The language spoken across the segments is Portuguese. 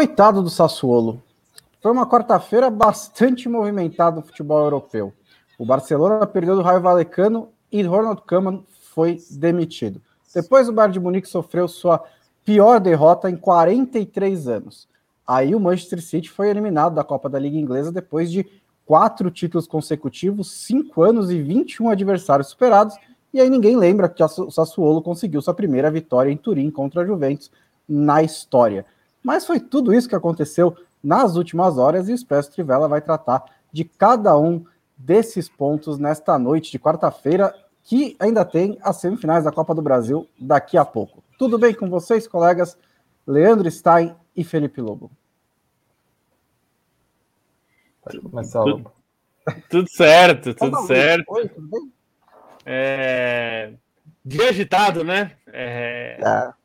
Coitado do Sassuolo. Foi uma quarta-feira bastante movimentada no futebol europeu. O Barcelona perdeu do Raio Valecano e Ronald Koeman foi demitido. Depois o Bayern de Munique sofreu sua pior derrota em 43 anos. Aí o Manchester City foi eliminado da Copa da Liga Inglesa depois de quatro títulos consecutivos, cinco anos e 21 adversários superados. E aí ninguém lembra que o Sassuolo conseguiu sua primeira vitória em Turim contra a Juventus na história. Mas foi tudo isso que aconteceu nas últimas horas e o Expresso Trivela vai tratar de cada um desses pontos nesta noite de quarta-feira, que ainda tem as semifinais da Copa do Brasil daqui a pouco. Tudo bem com vocês, colegas? Leandro Stein e Felipe Lobo. Pode começar, Lobo. Tudo, tudo certo, tudo Olá, certo. Oi, tudo bem? É... Dia agitado, né? É... é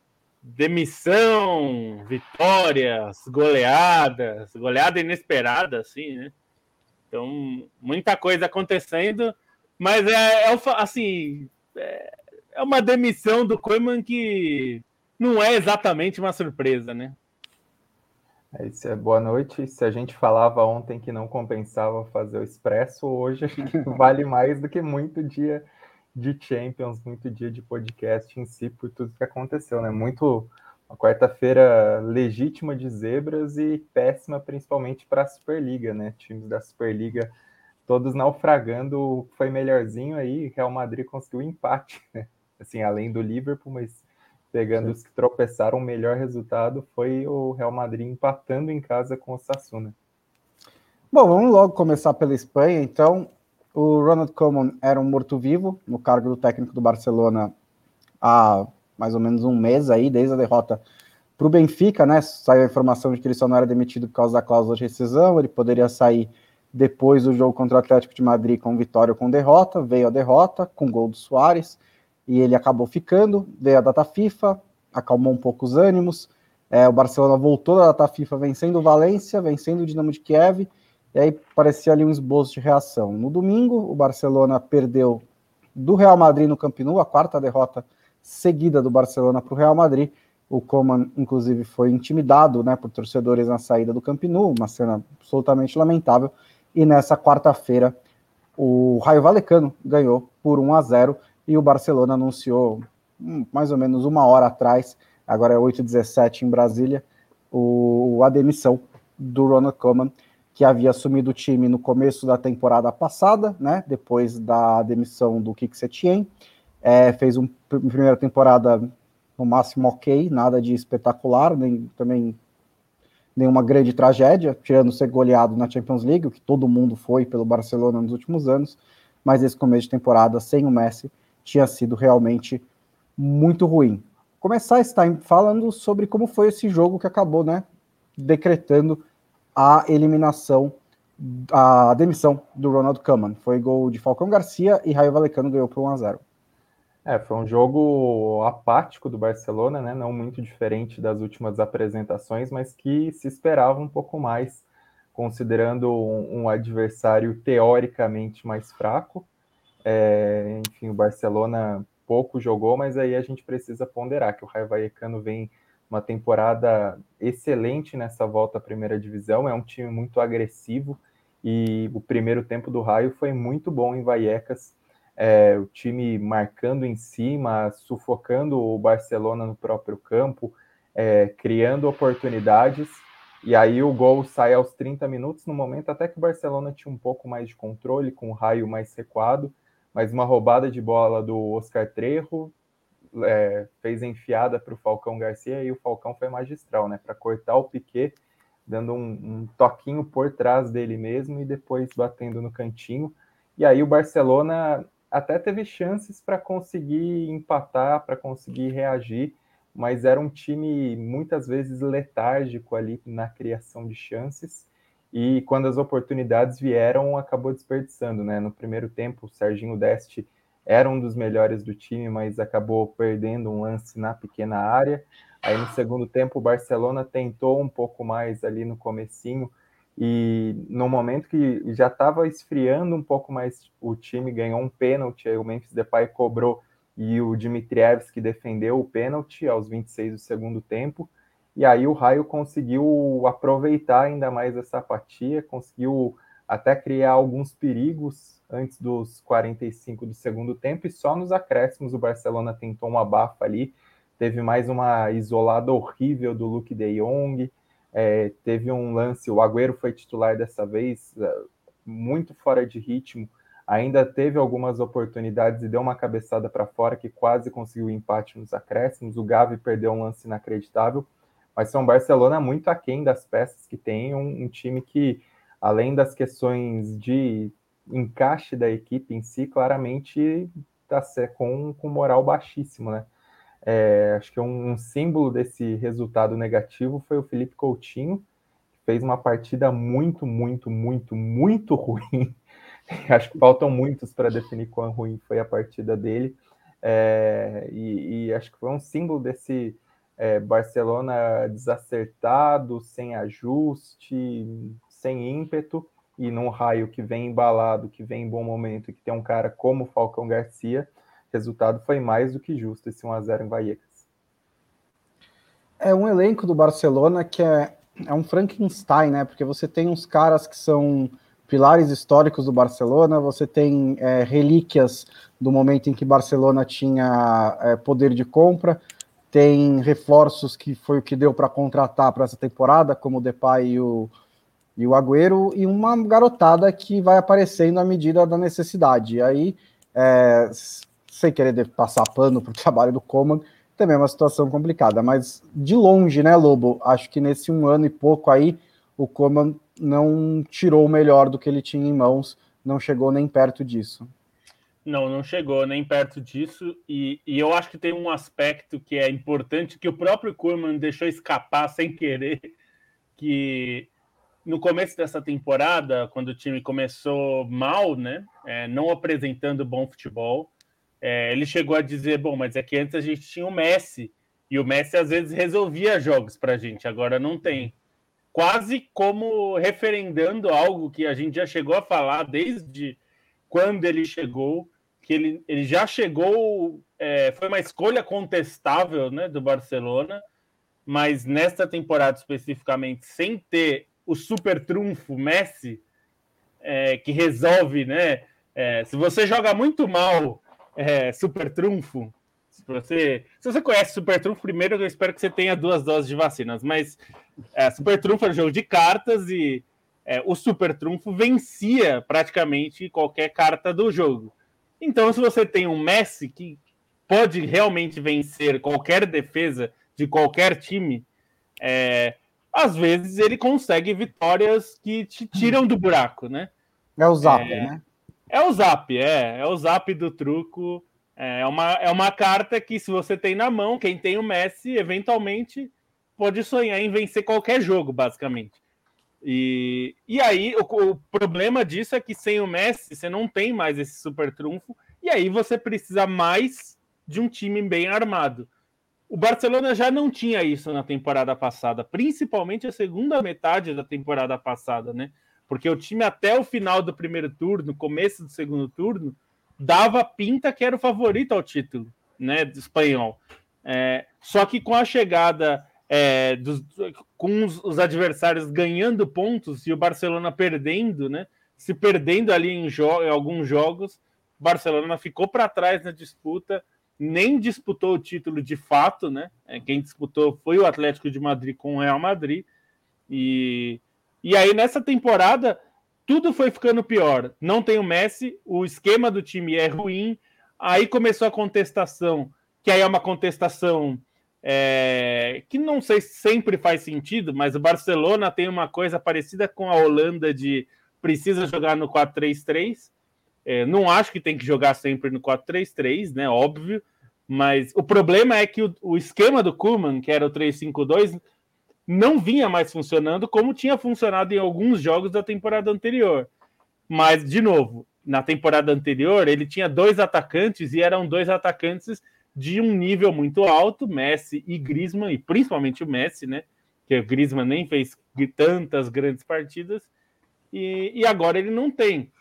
demissão, vitórias, goleadas, goleada inesperada, assim, né? Então, muita coisa acontecendo, mas é, é assim, é, é uma demissão do Koeman que não é exatamente uma surpresa, né? É isso, é boa noite. Se a gente falava ontem que não compensava fazer o expresso, hoje vale mais do que muito dia de Champions, muito dia de podcast em si, por tudo que aconteceu, né? Muito uma quarta-feira legítima de zebras e péssima principalmente para a Superliga, né? Times da Superliga todos naufragando, foi melhorzinho aí, Real Madrid conseguiu empate, né? Assim, além do Liverpool, mas pegando Sim. os que tropeçaram, o melhor resultado foi o Real Madrid empatando em casa com o Sassuna. Bom, vamos logo começar pela Espanha, então. O Ronald Koeman era um morto-vivo no cargo do técnico do Barcelona há mais ou menos um mês aí, desde a derrota para o Benfica, né? Saiu a informação de que ele só não era demitido por causa da cláusula de rescisão, ele poderia sair depois do jogo contra o Atlético de Madrid com vitória ou com derrota, veio a derrota com gol do Soares e ele acabou ficando, veio a data FIFA, acalmou um pouco os ânimos, é, o Barcelona voltou da data FIFA vencendo o Valência, vencendo o Dinamo de Kiev, e aí parecia ali um esboço de reação. No domingo, o Barcelona perdeu do Real Madrid no Camp Nou, a quarta derrota seguida do Barcelona para o Real Madrid. O Coman, inclusive, foi intimidado né, por torcedores na saída do Camp Nou, uma cena absolutamente lamentável. E nessa quarta-feira, o Raio Valecano ganhou por 1 a 0 e o Barcelona anunciou hum, mais ou menos uma hora atrás, agora é 8h17 em Brasília, o, a demissão do Ronald Koeman, que havia assumido o time no começo da temporada passada, né, depois da demissão do Kik Setien, é, fez uma primeira temporada no máximo ok, nada de espetacular, nem também nenhuma grande tragédia, tirando ser goleado na Champions League, o que todo mundo foi pelo Barcelona nos últimos anos, mas esse começo de temporada sem o Messi tinha sido realmente muito ruim. Começar está falando sobre como foi esse jogo que acabou, né, decretando a eliminação, a demissão do Ronald Koeman. Foi gol de Falcão Garcia e Raio Valecano ganhou por 1 a 0. É, foi um jogo apático do Barcelona, né? Não muito diferente das últimas apresentações, mas que se esperava um pouco mais, considerando um, um adversário teoricamente mais fraco. É, enfim, o Barcelona pouco jogou, mas aí a gente precisa ponderar que o Raio Vallecano vem uma temporada excelente nessa volta à primeira divisão, é um time muito agressivo e o primeiro tempo do Raio foi muito bom em Vallecas é, o time marcando em cima, sufocando o Barcelona no próprio campo, é, criando oportunidades. E aí o gol sai aos 30 minutos, no momento até que o Barcelona tinha um pouco mais de controle, com o raio mais recuado, mas uma roubada de bola do Oscar Trejo é, fez enfiada para o Falcão Garcia e o Falcão foi magistral, né? Para cortar o Piquet, dando um, um toquinho por trás dele mesmo e depois batendo no cantinho. E aí o Barcelona até teve chances para conseguir empatar, para conseguir reagir, mas era um time muitas vezes letárgico ali na criação de chances. E quando as oportunidades vieram, acabou desperdiçando, né? No primeiro tempo, o Serginho Deste era um dos melhores do time, mas acabou perdendo um lance na pequena área. Aí no segundo tempo, o Barcelona tentou um pouco mais ali no comecinho, e no momento que já estava esfriando um pouco mais o time, ganhou um pênalti, aí o Memphis Depay cobrou e o Dimitrievski defendeu o pênalti aos 26 do segundo tempo. E aí o Raio conseguiu aproveitar ainda mais essa apatia, conseguiu até criar alguns perigos antes dos 45 do segundo tempo, e só nos acréscimos o Barcelona tentou uma bafa ali, teve mais uma isolada horrível do Luke de Jong, é, teve um lance, o Agüero foi titular dessa vez, é, muito fora de ritmo, ainda teve algumas oportunidades e deu uma cabeçada para fora que quase conseguiu o empate nos acréscimos, o Gavi perdeu um lance inacreditável, mas são Barcelona muito aquém das peças que tem, um, um time que, além das questões de encaixe da equipe em si, claramente está com, com moral baixíssimo, né? É, acho que um, um, símbolo desse resultado negativo foi o Felipe Coutinho, que fez uma partida muito, muito, muito, muito ruim. acho que faltam muitos para definir quão ruim foi a partida dele. É, e, e, acho que foi um símbolo desse é, Barcelona desacertado, sem ajuste, sem ímpeto, e num raio que vem embalado, que vem em bom momento, que tem um cara como o Falcão Garcia, resultado foi mais do que justo esse 1x0 em Vallecas. É um elenco do Barcelona que é, é um Frankenstein, né? Porque você tem uns caras que são pilares históricos do Barcelona, você tem é, relíquias do momento em que Barcelona tinha é, poder de compra, tem reforços que foi o que deu para contratar para essa temporada, como o Depay e o, e o Agüero, e uma garotada que vai aparecendo à medida da necessidade. E aí, é, sem querer passar pano para o trabalho do Coman, também é uma situação complicada, mas de longe, né, Lobo? Acho que nesse um ano e pouco aí, o Coman não tirou o melhor do que ele tinha em mãos, não chegou nem perto disso. Não, não chegou nem perto disso. E, e, eu acho que tem um aspecto que é importante que o próprio Kurman deixou escapar sem querer, que no começo dessa temporada, quando o time começou mal, né, é, não apresentando bom futebol, é, ele chegou a dizer, bom, mas é que antes a gente tinha o Messi e o Messi às vezes resolvia jogos para a gente, agora não tem. Quase como referendando algo que a gente já chegou a falar desde quando ele chegou, que ele, ele já chegou, é, foi uma escolha contestável né, do Barcelona, mas nesta temporada especificamente, sem ter o super trunfo Messi, é, que resolve, né? É, se você joga muito mal é, super trunfo, se você, se você conhece super trunfo, primeiro eu espero que você tenha duas doses de vacinas, mas é, super trunfo é um jogo de cartas e é, o super trunfo vencia praticamente qualquer carta do jogo. Então, se você tem um Messi que pode realmente vencer qualquer defesa de qualquer time, é, às vezes ele consegue vitórias que te tiram do buraco, né? É o zap, é, né? É o zap, é. É o zap do truco. É uma, é uma carta que, se você tem na mão, quem tem o Messi, eventualmente pode sonhar em vencer qualquer jogo, basicamente. E, e aí, o, o, problema disso é que sem o Messi, você não tem mais esse super trunfo, e aí você precisa mais de um time bem armado. O Barcelona já não tinha isso na temporada passada, principalmente a segunda metade da temporada passada, né? Porque o time até o final do primeiro turno, começo do segundo turno, dava pinta que era o favorito ao título, né, do espanhol. É, só que com a chegada é, dos, com os, os, adversários ganhando pontos e o Barcelona perdendo, né? Se perdendo ali em, jo em alguns jogos, Barcelona ficou para trás na disputa, nem disputou o título de fato, né? É, quem disputou foi o Atlético de Madrid com o Real Madrid. E, e aí nessa temporada tudo foi ficando pior. Não tem o Messi, o esquema do time é ruim. Aí começou a contestação, que aí é uma contestação é, que não sei se sempre faz sentido, mas o Barcelona tem uma coisa parecida com a Holanda de precisa jogar no 4-3-3. É, não acho que tem que jogar sempre no 4-3-3, né? Óbvio. Mas o problema é que o, o esquema do Kuman, que era o 3-5-2, não vinha mais funcionando como tinha funcionado em alguns jogos da temporada anterior. Mas, de novo, na temporada anterior, ele tinha dois atacantes e eram dois atacantes de um nível muito alto, Messi e Griezmann, e principalmente o Messi, né? Que o Griezmann nem fez tantas grandes partidas, e, e agora ele não tem.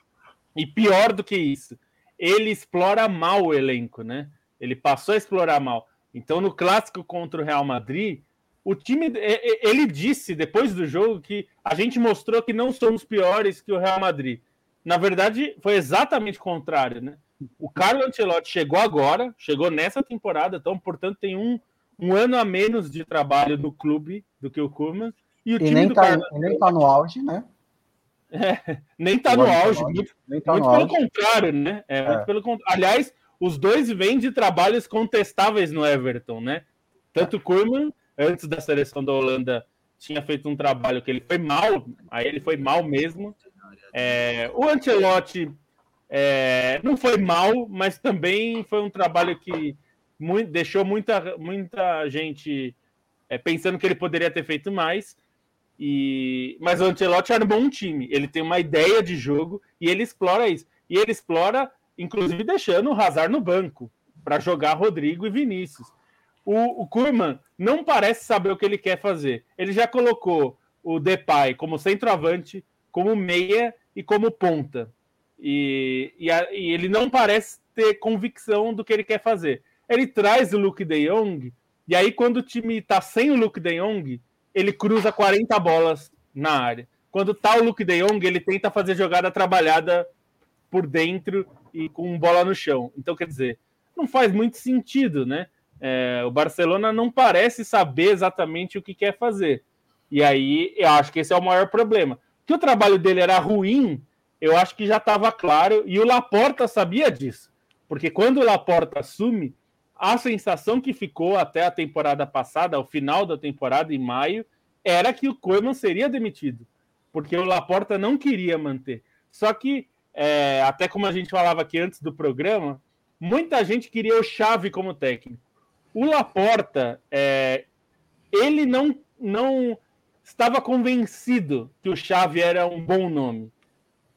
E pior do que isso, ele explora mal o elenco, né? Ele passou a explorar mal. Então, no clássico contra o Real Madrid, o time, ele disse depois do jogo que a gente mostrou que não somos piores que o Real Madrid. Na verdade, foi exatamente o contrário, né? O Carlo Ancelotti chegou agora, chegou nessa temporada, então, portanto, tem um, um ano a menos de trabalho no clube do que o Koeman. E o e time nem do tá, Carlo nem tá no auge, né? É, nem tá no auge, muito, tá muito pelo auge. contrário, né? É, é. Muito pelo. Aliás, os dois vêm de trabalhos contestáveis no Everton, né? Tanto o Koeman antes da seleção da Holanda, tinha feito um trabalho que ele foi mal, aí ele foi mal mesmo. É, o Ancelotti é, não foi mal, mas também foi um trabalho que muito, deixou muita, muita gente é, pensando que ele poderia ter feito mais. E, mas o Ancelotti era um time. Ele tem uma ideia de jogo e ele explora isso. E ele explora, inclusive, deixando o Hazard no banco para jogar Rodrigo e Vinícius. O, o Kurman não parece saber o que ele quer fazer. Ele já colocou o Depay como centroavante, como meia e como ponta. E, e, a, e, ele não parece ter convicção do que ele quer fazer. Ele traz o Luke de Jong, e aí quando o time está sem o Luke de Jong, ele cruza 40 bolas na área. Quando tá o Luke de Jong, ele tenta fazer jogada trabalhada por dentro e com bola no chão. Então, quer dizer, não faz muito sentido, né? É, o Barcelona não parece saber exatamente o que quer fazer. E aí eu acho que esse é o maior problema. Que o trabalho dele era ruim, eu acho que já estava claro, e o Laporta sabia disso. Porque quando o Laporta assume, a sensação que ficou até a temporada passada, ao final da temporada, em maio, era que o Koeman seria demitido. Porque o Laporta não queria manter. Só que, é, até como a gente falava aqui antes do programa, muita gente queria o Chave como técnico. O Laporta, é, ele não, não estava convencido que o Xavi era um bom nome.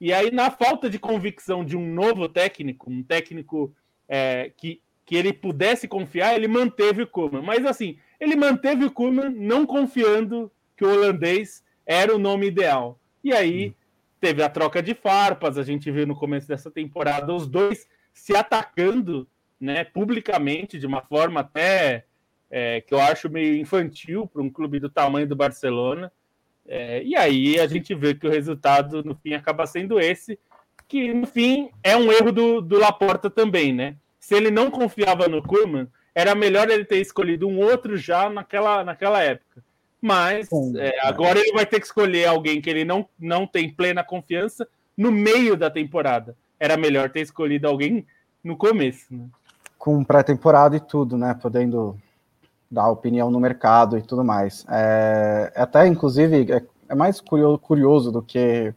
E aí, na falta de convicção de um novo técnico, um técnico é, que, que ele pudesse confiar, ele manteve o Koeman. Mas assim, ele manteve o Koeman não confiando que o holandês era o nome ideal. E aí teve a troca de farpas, a gente viu no começo dessa temporada os dois se atacando né, publicamente, de uma forma até é, que eu acho meio infantil para um clube do tamanho do Barcelona. É, e aí a gente vê que o resultado, no fim, acaba sendo esse, que, no fim, é um erro do, do Laporta também, né? Se ele não confiava no Koeman, era melhor ele ter escolhido um outro já naquela, naquela época. Mas é, agora ele vai ter que escolher alguém que ele não, não tem plena confiança no meio da temporada. Era melhor ter escolhido alguém no começo. Né? com pré-temporada e tudo, né? Podendo dar opinião no mercado e tudo mais. É, é, até, inclusive, é, é mais curioso, curioso, do que.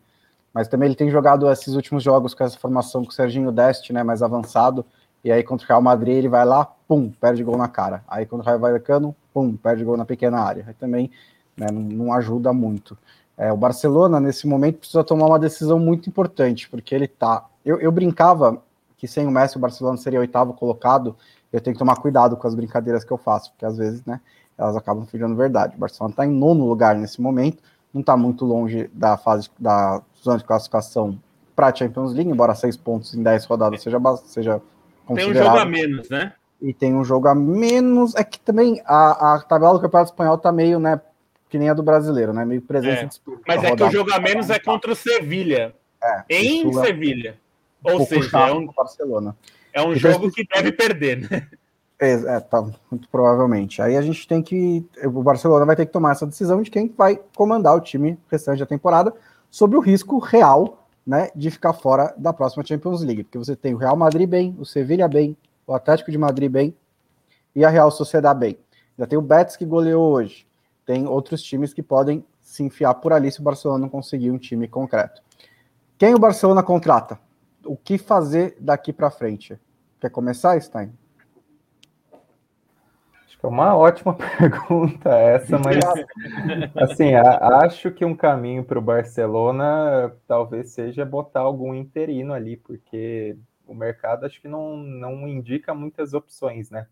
Mas também ele tem jogado esses últimos jogos com essa formação com o Serginho Deste, né? Mais avançado. E aí, contra o Real Madrid, ele vai lá, pum, perde gol na cara. Aí, contra o Raio Vallecano, pum, perde gol na pequena área. Aí também né, não, ajuda muito. É, o Barcelona, nesse momento, precisa tomar uma decisão muito importante, porque ele tá. Eu, eu brincava que sem o Messi o Barcelona seria oitavo colocado, eu tenho que tomar cuidado com as brincadeiras que eu faço, porque às vezes, né, elas acabam ficando verdade. O Barcelona está em nono lugar nesse momento, não está muito longe da fase da zona de classificação para a Champions League, embora seis pontos em dez rodadas seja, seja. Tem um jogo a menos, né? E tem um jogo a menos. É que também a, a tabela do Campeonato Espanhol está meio, né, que nem a do brasileiro, né? Meio presença é. Mas é que o jogo a menos é contra o Sevilha. É, em é Sevilha. Ou seja, é um, Barcelona. é um jogo que deve perder, né? É, é, tá, muito provavelmente. Aí a gente tem que. O Barcelona vai ter que tomar essa decisão de quem vai comandar o time restante da temporada sobre o risco real né, de ficar fora da próxima Champions League. Porque você tem o Real Madrid bem, o Sevilha bem, o Atlético de Madrid bem e a Real Sociedade bem. Já tem o Betis que goleou hoje. Tem outros times que podem se enfiar por ali se o Barcelona não conseguir um time concreto. Quem o Barcelona contrata? o que fazer daqui para frente? Quer começar, Stein? Que é uma ótima pergunta essa, mas assim, a, acho que um caminho para o Barcelona talvez seja botar algum interino ali, porque o mercado acho que não, não indica muitas opções, né?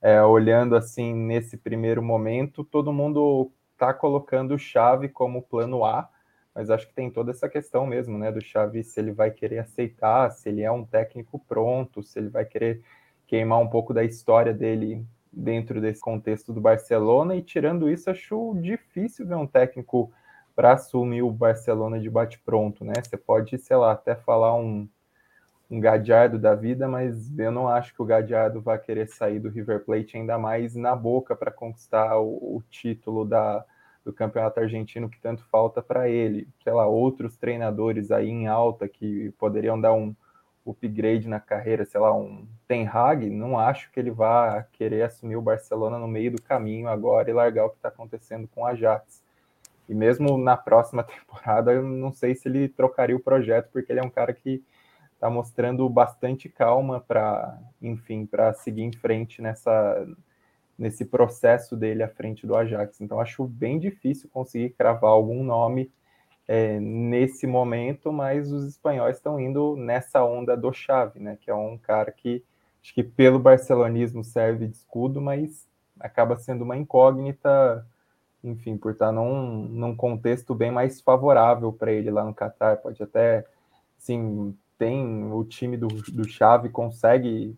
É, olhando assim nesse primeiro momento, todo mundo está colocando chave como plano A, mas acho que tem toda essa questão mesmo, né, do Xavi, se ele vai querer aceitar, se ele é um técnico pronto, se ele vai querer queimar um pouco da história dele dentro desse contexto do Barcelona, e tirando isso, acho difícil ver um técnico para assumir o Barcelona de bate-pronto, né? Você pode, sei lá, até falar um, um Gadiardo da vida, mas eu não acho que o Gadiardo vai querer sair do River Plate ainda mais na boca para conquistar o, o título da, do campeonato argentino que tanto falta para ele. Sei lá, outros treinadores aí em alta que poderiam dar um upgrade na carreira, sei lá, um Ten Hag, não acho que ele vá querer assumir o Barcelona no meio do caminho agora e largar o que está acontecendo com o Ajax. E mesmo na próxima temporada, eu não sei se ele trocaria o projeto, porque ele é um cara que está mostrando bastante calma para, enfim, para seguir em frente nessa nesse processo dele à frente do Ajax. Então acho bem difícil conseguir cravar algum nome é, nesse momento, mas os espanhóis estão indo nessa onda do Xavi, né? Que é um cara que acho que pelo barcelonismo serve de escudo, mas acaba sendo uma incógnita, enfim, por estar num, num contexto bem mais favorável para ele lá no Catar. Pode até, sim, tem o time do, do Xavi consegue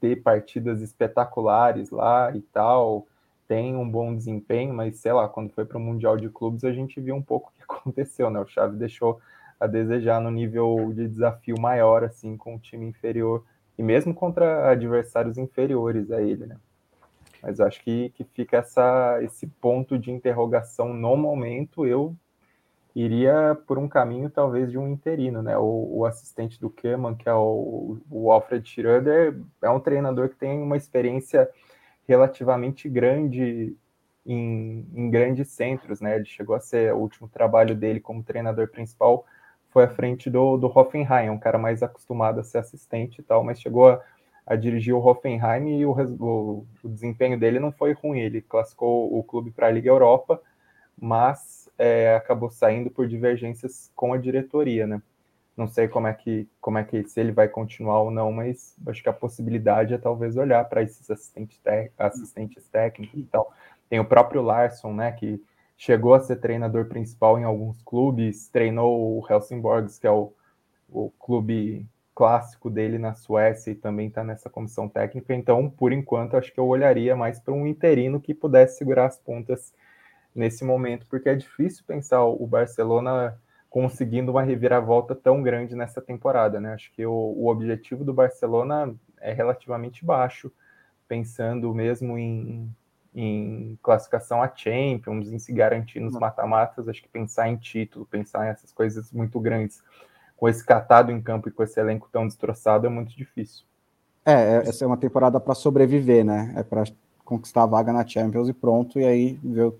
ter partidas espetaculares lá e tal, tem um bom desempenho, mas sei lá, quando foi para o Mundial de Clubes, a gente viu um pouco o que aconteceu, né? O Xavi deixou a desejar no nível de desafio maior, assim, com o time inferior, e mesmo contra adversários inferiores a ele, né? Mas acho que, que fica essa, esse ponto de interrogação no momento. Eu iria por um caminho talvez de um interino, né? O, o assistente do Keman, que é o, o Alfred Schroeder, é um treinador que tem uma experiência relativamente grande em, em, grandes centros, né? Ele chegou a ser o último trabalho dele como treinador principal foi à frente do, do Hoffenheim, um cara mais acostumado a ser assistente e tal, mas chegou a, a dirigir o Hoffenheim e o, o, o, desempenho dele não foi ruim. Ele classificou o clube para a Liga Europa, mas é, acabou saindo por divergências com a diretoria, né? Não sei como é que como é que se ele vai continuar ou não, mas acho que a possibilidade é talvez olhar para esses assistentes, assistentes técnicos e tal. Tem o próprio Larson, né, que chegou a ser treinador principal em alguns clubes, treinou o Helsingborgs, que é o, o clube clássico dele na Suécia e também está nessa comissão técnica. Então, por enquanto, acho que eu olharia mais para um interino que pudesse segurar as pontas nesse momento, porque é difícil pensar o Barcelona conseguindo uma reviravolta tão grande nessa temporada, né? Acho que o, o objetivo do Barcelona é relativamente baixo, pensando mesmo em, em classificação a Champions, em se garantir nos mata-matas, acho que pensar em título, pensar em essas coisas muito grandes, com esse catado em campo e com esse elenco tão destroçado, é muito difícil. É, é essa é uma temporada para sobreviver, né? É para conquistar a vaga na Champions e pronto, e aí ver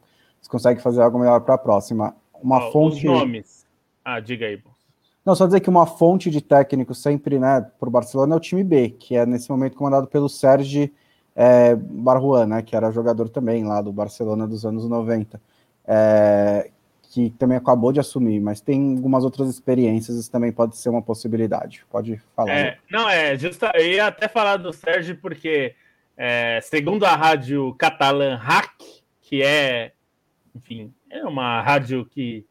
se consegue fazer algo melhor para a próxima. Uma oh, fonte. Os nomes ah, diga aí, Não, só dizer que uma fonte de técnico sempre, né, para o Barcelona é o time B, que é nesse momento comandado pelo Sérgio é, Barruan, né, que era jogador também lá do Barcelona dos anos 90, é, que também acabou de assumir, mas tem algumas outras experiências, isso também pode ser uma possibilidade. Pode falar. É, não, é, justa, eu ia até falar do Sérgio, porque é, segundo a rádio catalã Hack, que é, enfim, é uma rádio que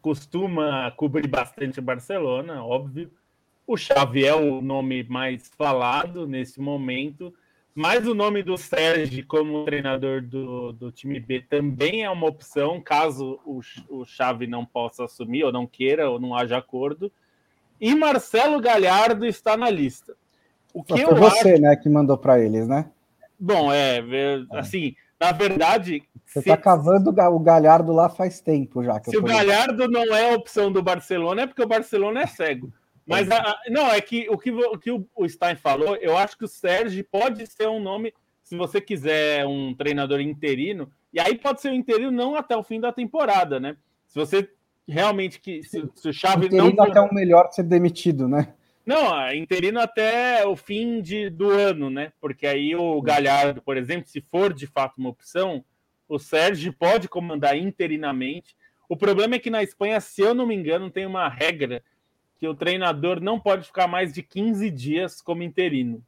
costuma cobrir bastante Barcelona, óbvio. O Xavi é o nome mais falado nesse momento, mas o nome do Sérgio como treinador do, do time B também é uma opção, caso o, o Xavi não possa assumir, ou não queira, ou não haja acordo. E Marcelo Galhardo está na lista. O que Foi você, acho... né, que mandou para eles, né? Bom, é, é assim, na verdade. Você está cavando o Galhardo lá faz tempo já. se o Galhardo não é a opção do Barcelona, é porque o Barcelona é cego. Mas é. a, não, é que o que, o que o Stein falou, eu acho que o Sérgio pode ser um nome, se você quiser um treinador interino, e aí pode ser um interino não até o fim da temporada, né? Se você realmente que se, se o não até o melhor ser demitido, né? Não, interino até o fim de, do ano, né? Porque aí o Galhardo, por exemplo, se for de fato uma opção, o Sérgio pode comandar interinamente. O problema é que na Espanha, se eu não me engano, tem uma regra que o treinador não pode ficar mais de 15 dias como interino,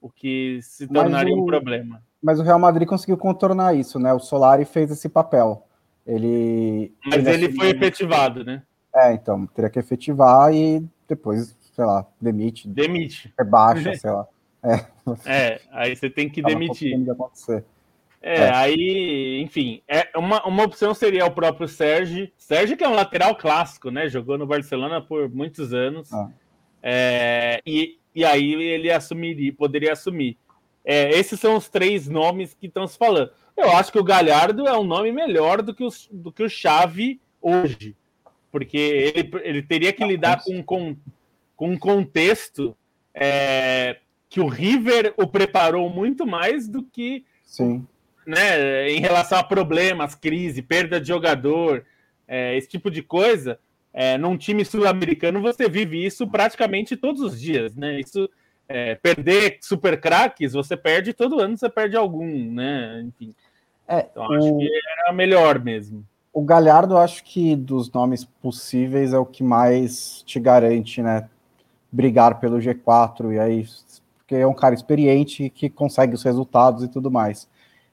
o que se tornaria o, um problema. Mas o Real Madrid conseguiu contornar isso, né? O Solari fez esse papel. Ele. Mas ele, ele foi efetivado, né? É, então, teria que efetivar e depois sei lá, demite. Demite. Rebaixa, sei lá. É, é aí você tem que demitir. De acontecer. É, é, aí, enfim, é uma, uma opção seria o próprio Sérgio. Sérgio, que é um lateral clássico, né? Jogou no Barcelona por muitos anos. Ah. É, e, e aí ele assumiria, poderia assumir. É, esses são os três nomes que estão se falando. Eu acho que o Galhardo é um nome melhor do que, os, do que o Chave hoje. Porque ele, ele teria que lidar com, com, com um contexto é, que o River o preparou muito mais do que Sim né, em relação a problemas, crise, perda de jogador, é, esse tipo de coisa, é, num time sul-americano você vive isso praticamente todos os dias, né? Isso é, perder super craques, você perde todo ano, você perde algum, né? Enfim. É, então acho o... que era melhor mesmo. O Galhardo, acho que dos nomes possíveis é o que mais te garante, né? Brigar pelo G4 e aí, porque é um cara experiente que consegue os resultados e tudo mais.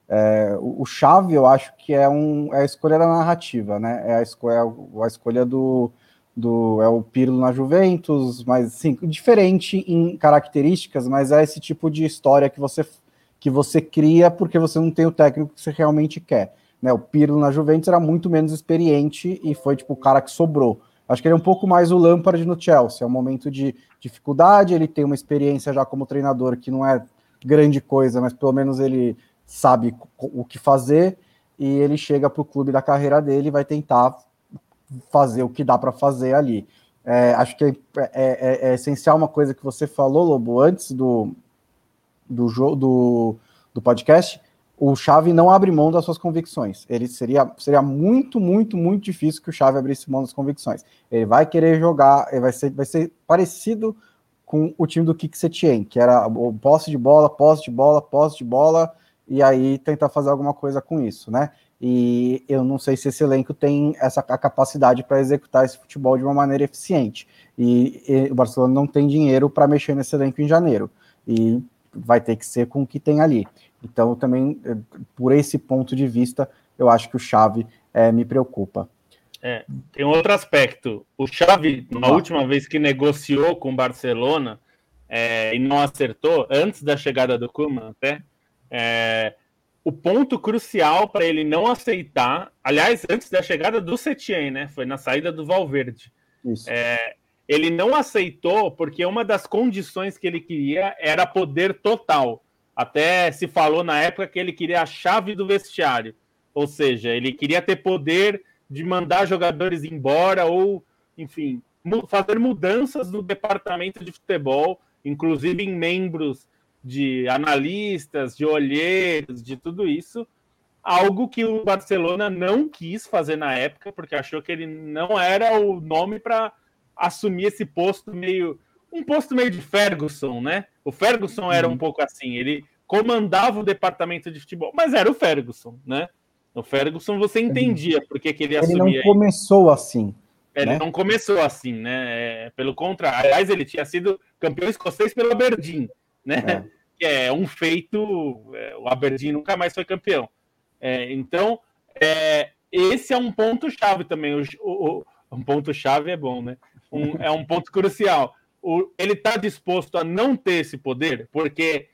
É, o, Chave, eu acho que é, um, é a escolha da narrativa, né? É a escolha, é a escolha do, do. É o Pirlo na Juventus, mas sim, diferente em características, mas é esse tipo de história que você, que você cria porque você não tem o técnico que você realmente quer. Né? O Pirlo na Juventus era muito menos experiente e foi tipo o cara que sobrou. Acho que ele é um pouco mais o Lampard no Chelsea. É um momento de dificuldade, ele tem uma experiência já como treinador que não é grande coisa, mas pelo menos ele sabe o que fazer e ele chega para o clube da carreira dele e vai tentar fazer o que dá para fazer ali. É, acho que é, é, é, é, essencial uma coisa que você falou, Lobo, antes do, do, do, do podcast. O Chave não abre mão das suas convicções. Ele seria, seria muito, muito, muito difícil que o Chave abrisse mão das convicções. Ele vai querer jogar, ele vai ser, vai ser parecido com o time do Kik que era posse de bola, posse de bola, posse de bola, e aí tentar fazer alguma coisa com isso, né? E eu não sei se esse elenco tem essa capacidade para executar esse futebol de uma maneira eficiente. E, e o Barcelona não tem dinheiro para mexer nesse elenco em janeiro. E vai ter que ser com o que tem ali. Então, também, eh, por esse ponto de vista, eu acho que o Xavi é, me preocupa. É, tem outro aspecto. O Xavi, na última vez que negociou com o Barcelona é, e não acertou, antes da chegada do Koeman até, é, o ponto crucial para ele não aceitar, aliás, antes da chegada do Setien, né? Foi na saída do Valverde. É, ele não aceitou porque uma das condições que ele queria era poder total. Até se falou na época que ele queria a chave do vestiário, ou seja, ele queria ter poder de mandar jogadores embora ou, enfim, fazer mudanças no departamento de futebol, inclusive em membros de analistas, de olheiros, de tudo isso, algo que o Barcelona não quis fazer na época, porque achou que ele não era o nome para assumir esse posto meio um posto meio de Ferguson, né? O Ferguson era um uhum. pouco assim, ele comandava o departamento de futebol, mas era o Ferguson, né? O Ferguson você entendia porque que ele assumia. Ele não começou assim. Ele né? não começou assim, né? É, pelo contrário, aliás, ele tinha sido campeão escocês pelo Aberdeen né? É. Que é um feito. É, o Aberdeen nunca mais foi campeão. É, então, esse é um ponto-chave também. O, o, um ponto-chave é bom, né? Um, é um ponto crucial. O, ele está disposto a não ter esse poder, porque,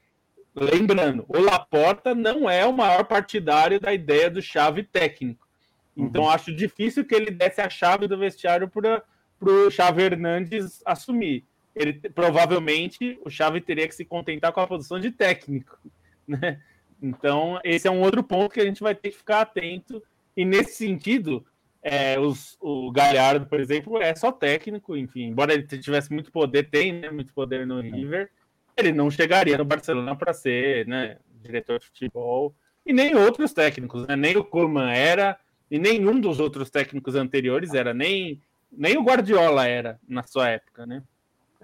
lembrando, o Laporta não é o maior partidário da ideia do chave técnico. Então, uhum. acho difícil que ele desse a chave do vestiário para o Chave Hernandes assumir ele provavelmente o Xavi teria que se contentar com a posição de técnico, né? Então, esse é um outro ponto que a gente vai ter que ficar atento. E nesse sentido, é, os, o Galhardo, por exemplo, é só técnico, enfim, embora ele tivesse muito poder, tem né, muito poder no River, ele não chegaria no Barcelona para ser né, diretor de futebol, e nem outros técnicos, né? nem o Koeman era, e nenhum dos outros técnicos anteriores era, nem, nem o Guardiola era na sua época, né?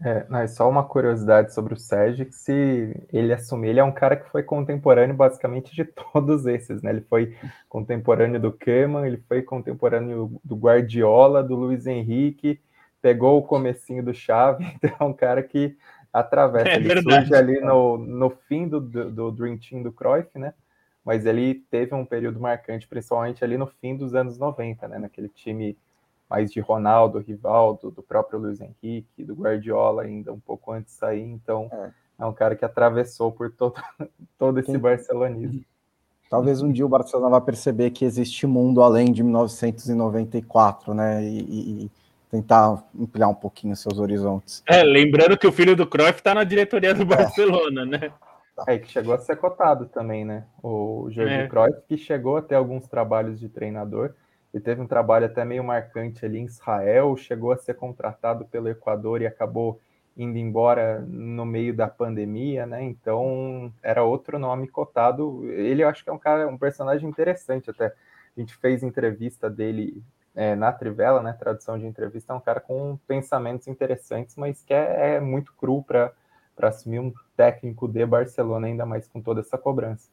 É, não, é só uma curiosidade sobre o Sérgio, que se ele assumir, ele é um cara que foi contemporâneo basicamente de todos esses, né? Ele foi contemporâneo do Keman, ele foi contemporâneo do Guardiola, do Luiz Henrique, pegou o comecinho do Xavi, então é um cara que atravessa, é ele surge ali no, no fim do, do, do Dream Team do Cruyff, né? Mas ele teve um período marcante, principalmente ali no fim dos anos 90, né? Naquele time mais de Ronaldo, Rivaldo, do próprio Luiz Henrique, do Guardiola ainda um pouco antes de sair, então é. é um cara que atravessou por todo, todo esse Quem... barcelonismo. Talvez um dia o Barcelona vá perceber que existe mundo além de 1994, né? E, e tentar ampliar um pouquinho seus horizontes. É, lembrando que o filho do Cruyff está na diretoria do é. Barcelona, né? É, que chegou a ser cotado também, né? O Jorge é. Cruyff, que chegou a ter alguns trabalhos de treinador, e teve um trabalho até meio marcante ali em Israel, chegou a ser contratado pelo Equador e acabou indo embora no meio da pandemia, né? Então era outro nome cotado. Ele eu acho que é um cara, um personagem interessante até. A gente fez entrevista dele é, na Trivela, né? Tradução de entrevista, é um cara com pensamentos interessantes, mas que é, é muito cru para assumir um técnico de Barcelona, ainda mais com toda essa cobrança.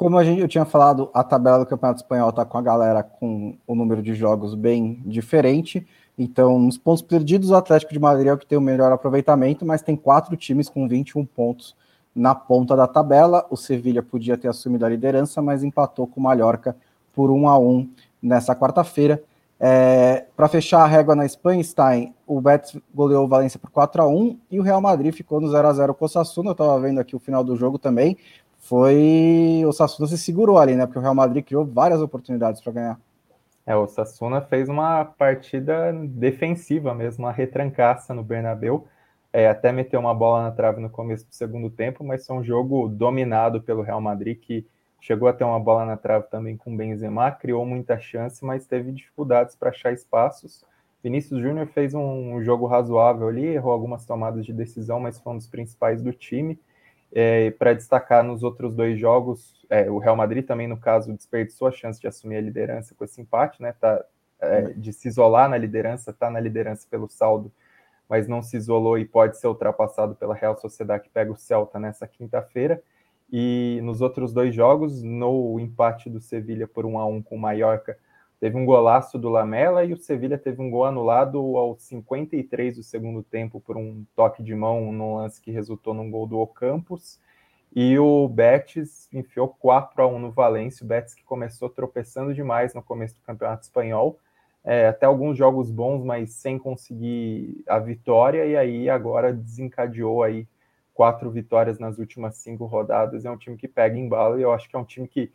Como a gente, eu tinha falado, a tabela do Campeonato Espanhol está com a galera com o número de jogos bem diferente. Então, nos pontos perdidos, o Atlético de Madrid é o que tem o melhor aproveitamento, mas tem quatro times com 21 pontos na ponta da tabela. O Sevilha podia ter assumido a liderança, mas empatou com o Mallorca por 1 a 1 nessa quarta-feira. É, Para fechar a régua na Espanha, Stein, o Betis goleou o Valência por 4 a 1 e o Real Madrid ficou no 0 a 0 com o Sassuna. Eu estava vendo aqui o final do jogo também foi o Sassuna se segurou ali, né? Porque o Real Madrid criou várias oportunidades para ganhar. É, o Sassuna fez uma partida defensiva mesmo, uma retrancaça no Bernabéu. É, até meteu uma bola na trave no começo do segundo tempo, mas foi um jogo dominado pelo Real Madrid, que chegou a ter uma bola na trave também com o Benzema, criou muita chance, mas teve dificuldades para achar espaços. Vinícius Júnior fez um jogo razoável ali, errou algumas tomadas de decisão, mas foi um dos principais do time. É, para destacar nos outros dois jogos, é, o Real Madrid também, no caso, desperdiçou a chance de assumir a liderança com esse empate, né? Tá, é, de se isolar na liderança, está na liderança pelo saldo, mas não se isolou e pode ser ultrapassado pela Real Sociedade que pega o Celta nessa quinta-feira. E nos outros dois jogos, no empate do Sevilha por 1 a 1 com o Mallorca, teve um golaço do Lamela e o Sevilha teve um gol anulado aos 53 do segundo tempo por um toque de mão no lance que resultou num gol do Ocampos. E o Betis enfiou 4 a 1 no Valência, o Betis que começou tropeçando demais no começo do Campeonato Espanhol, é, até alguns jogos bons, mas sem conseguir a vitória, e aí agora desencadeou aí quatro vitórias nas últimas cinco rodadas. É um time que pega embalo e eu acho que é um time que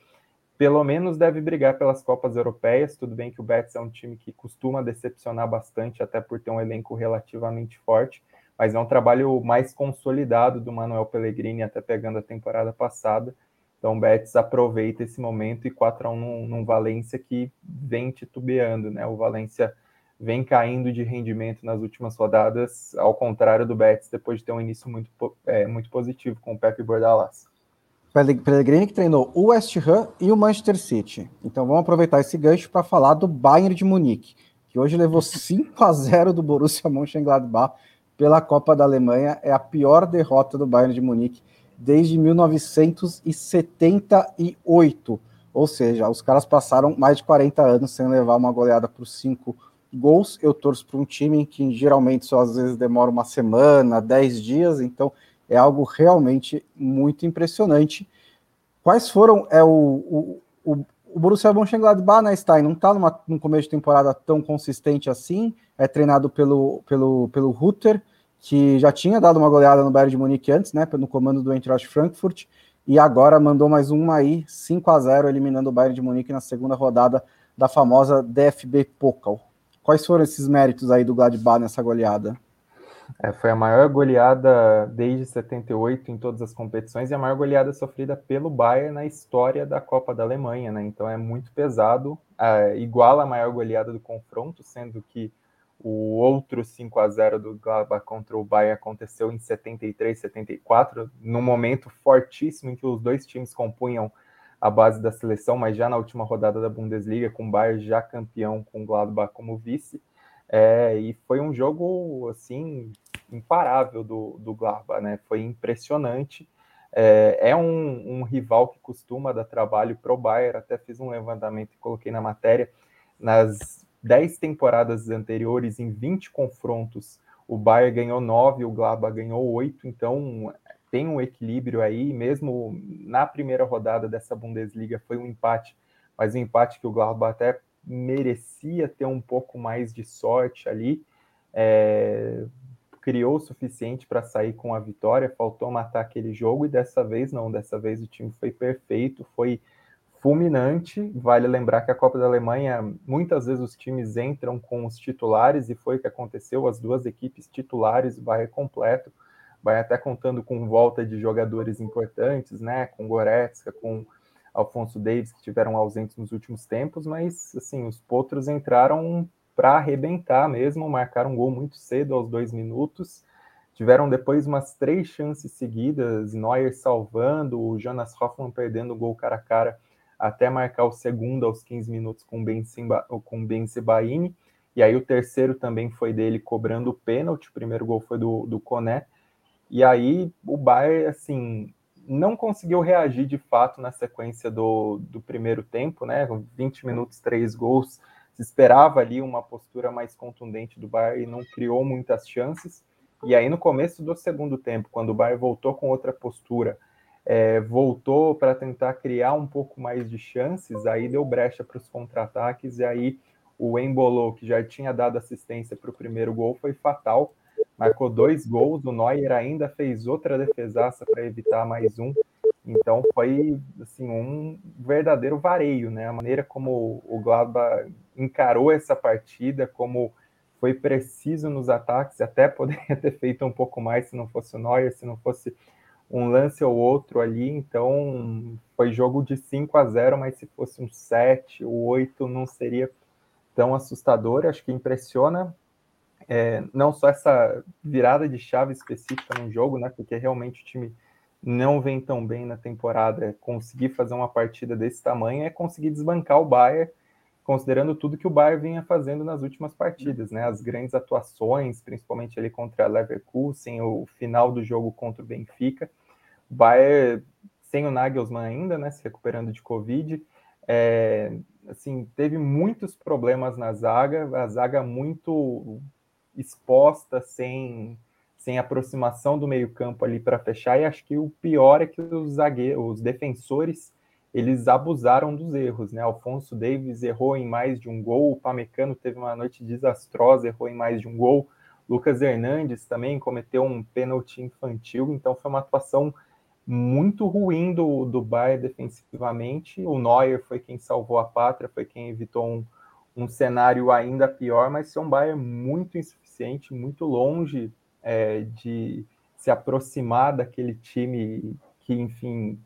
pelo menos deve brigar pelas Copas Europeias. Tudo bem que o Betis é um time que costuma decepcionar bastante, até por ter um elenco relativamente forte, mas é um trabalho mais consolidado do Manuel Pellegrini, até pegando a temporada passada. Então o Betis aproveita esse momento e 4 a 1 num, num Valência que vem titubeando, né? O Valência vem caindo de rendimento nas últimas rodadas, ao contrário do Betis, depois de ter um início muito, é, muito positivo com o Pepe Bordalás. Pellegrini que treinou o West Ham e o Manchester City. Então vamos aproveitar esse gancho para falar do Bayern de Munique, que hoje levou 5 a 0 do Borussia Mönchengladbach pela Copa da Alemanha. É a pior derrota do Bayern de Munique desde 1978. Ou seja, os caras passaram mais de 40 anos sem levar uma goleada por 5 gols. Eu torço para um time que geralmente só às vezes demora uma semana, 10 dias, então é algo realmente muito impressionante. Quais foram é o, o, o, o Borussia Mönchengladbach, né, Stein, não está num começo de temporada tão consistente assim, é treinado pelo, pelo, pelo Rutter, que já tinha dado uma goleada no Bayern de Munique antes, né, no comando do Eintracht Frankfurt, e agora mandou mais uma aí, 5 a 0 eliminando o Bayern de Munique na segunda rodada da famosa DFB Pokal. Quais foram esses méritos aí do Gladbach nessa goleada? É, foi a maior goleada desde 78 em todas as competições e a maior goleada sofrida pelo Bayern na história da Copa da Alemanha, né? Então é muito pesado, é, igual a maior goleada do confronto, sendo que o outro 5 a 0 do Gladbach contra o Bayern aconteceu em 73, 74, num momento fortíssimo em que os dois times compunham a base da seleção, mas já na última rodada da Bundesliga, com o Bayern já campeão, com o Gladbach como vice. É, e foi um jogo assim imparável do, do Gladbach, né? Foi impressionante. É, é um, um, rival que costuma dar trabalho pro Bayern. Até fiz um levantamento e coloquei na matéria. Nas 10 temporadas anteriores, em 20 confrontos, o Bayern ganhou 9, o Gladbach ganhou 8. Então tem um equilíbrio aí. Mesmo na primeira rodada dessa Bundesliga foi um empate, mas um empate que o Gladbach até merecia ter um pouco mais de sorte ali. É, criou o suficiente para sair com a vitória, faltou matar aquele jogo e dessa vez não, dessa vez o time foi perfeito, foi fulminante. Vale lembrar que a Copa da Alemanha, muitas vezes os times entram com os titulares e foi o que aconteceu, as duas equipes titulares, o completo, vai até contando com volta de jogadores importantes, né, com Goretzka, com Alfonso Davis, que tiveram ausentes nos últimos tempos, mas assim, os potros entraram para arrebentar mesmo, marcaram um gol muito cedo, aos dois minutos. Tiveram depois umas três chances seguidas, Neuer salvando, o Jonas Hoffmann perdendo o gol cara a cara, até marcar o segundo aos 15 minutos com o com Ben Sebaini. E aí o terceiro também foi dele cobrando o pênalti, o primeiro gol foi do, do Coné. E aí o Bayern, assim, não conseguiu reagir de fato na sequência do, do primeiro tempo, né? 20 minutos, três gols se esperava ali uma postura mais contundente do Bayern e não criou muitas chances. E aí no começo do segundo tempo, quando o Bayern voltou com outra postura, é, voltou para tentar criar um pouco mais de chances, aí deu brecha para os contra-ataques e aí o Embolou, que já tinha dado assistência para o primeiro gol, foi fatal. Marcou dois gols, o Neuer ainda fez outra defesaça para evitar mais um. Então foi assim um verdadeiro vareio, né? A maneira como o Gladbach encarou essa partida, como foi preciso nos ataques, até poderia ter feito um pouco mais se não fosse o Neuer, se não fosse um lance ou outro ali. Então foi jogo de 5 a 0, mas se fosse um 7 ou 8 não seria tão assustador. Acho que impressiona é, não só essa virada de chave específica no jogo, né? Porque realmente o time não vem tão bem na temporada, é conseguir fazer uma partida desse tamanho é conseguir desbancar o Bayern, considerando tudo que o Bayern vinha fazendo nas últimas partidas, né? As grandes atuações, principalmente ali contra a Leverkusen, o final do jogo contra o Benfica. O Bayern sem o Nagelsmann ainda, né? Se recuperando de Covid, é, assim teve muitos problemas na zaga, a zaga muito exposta, sem sem aproximação do meio-campo ali para fechar, e acho que o pior é que os zagueiros, os defensores, eles abusaram dos erros, né? Alfonso Davis errou em mais de um gol, o Pamecano teve uma noite desastrosa, errou em mais de um gol. Lucas Hernandes também cometeu um pênalti infantil, então foi uma atuação muito ruim do, do Bayern defensivamente. O Neuer foi quem salvou a pátria, foi quem evitou um, um cenário ainda pior, mas foi um Bayern muito insuficiente, muito longe é, de se aproximar daquele time que, enfim,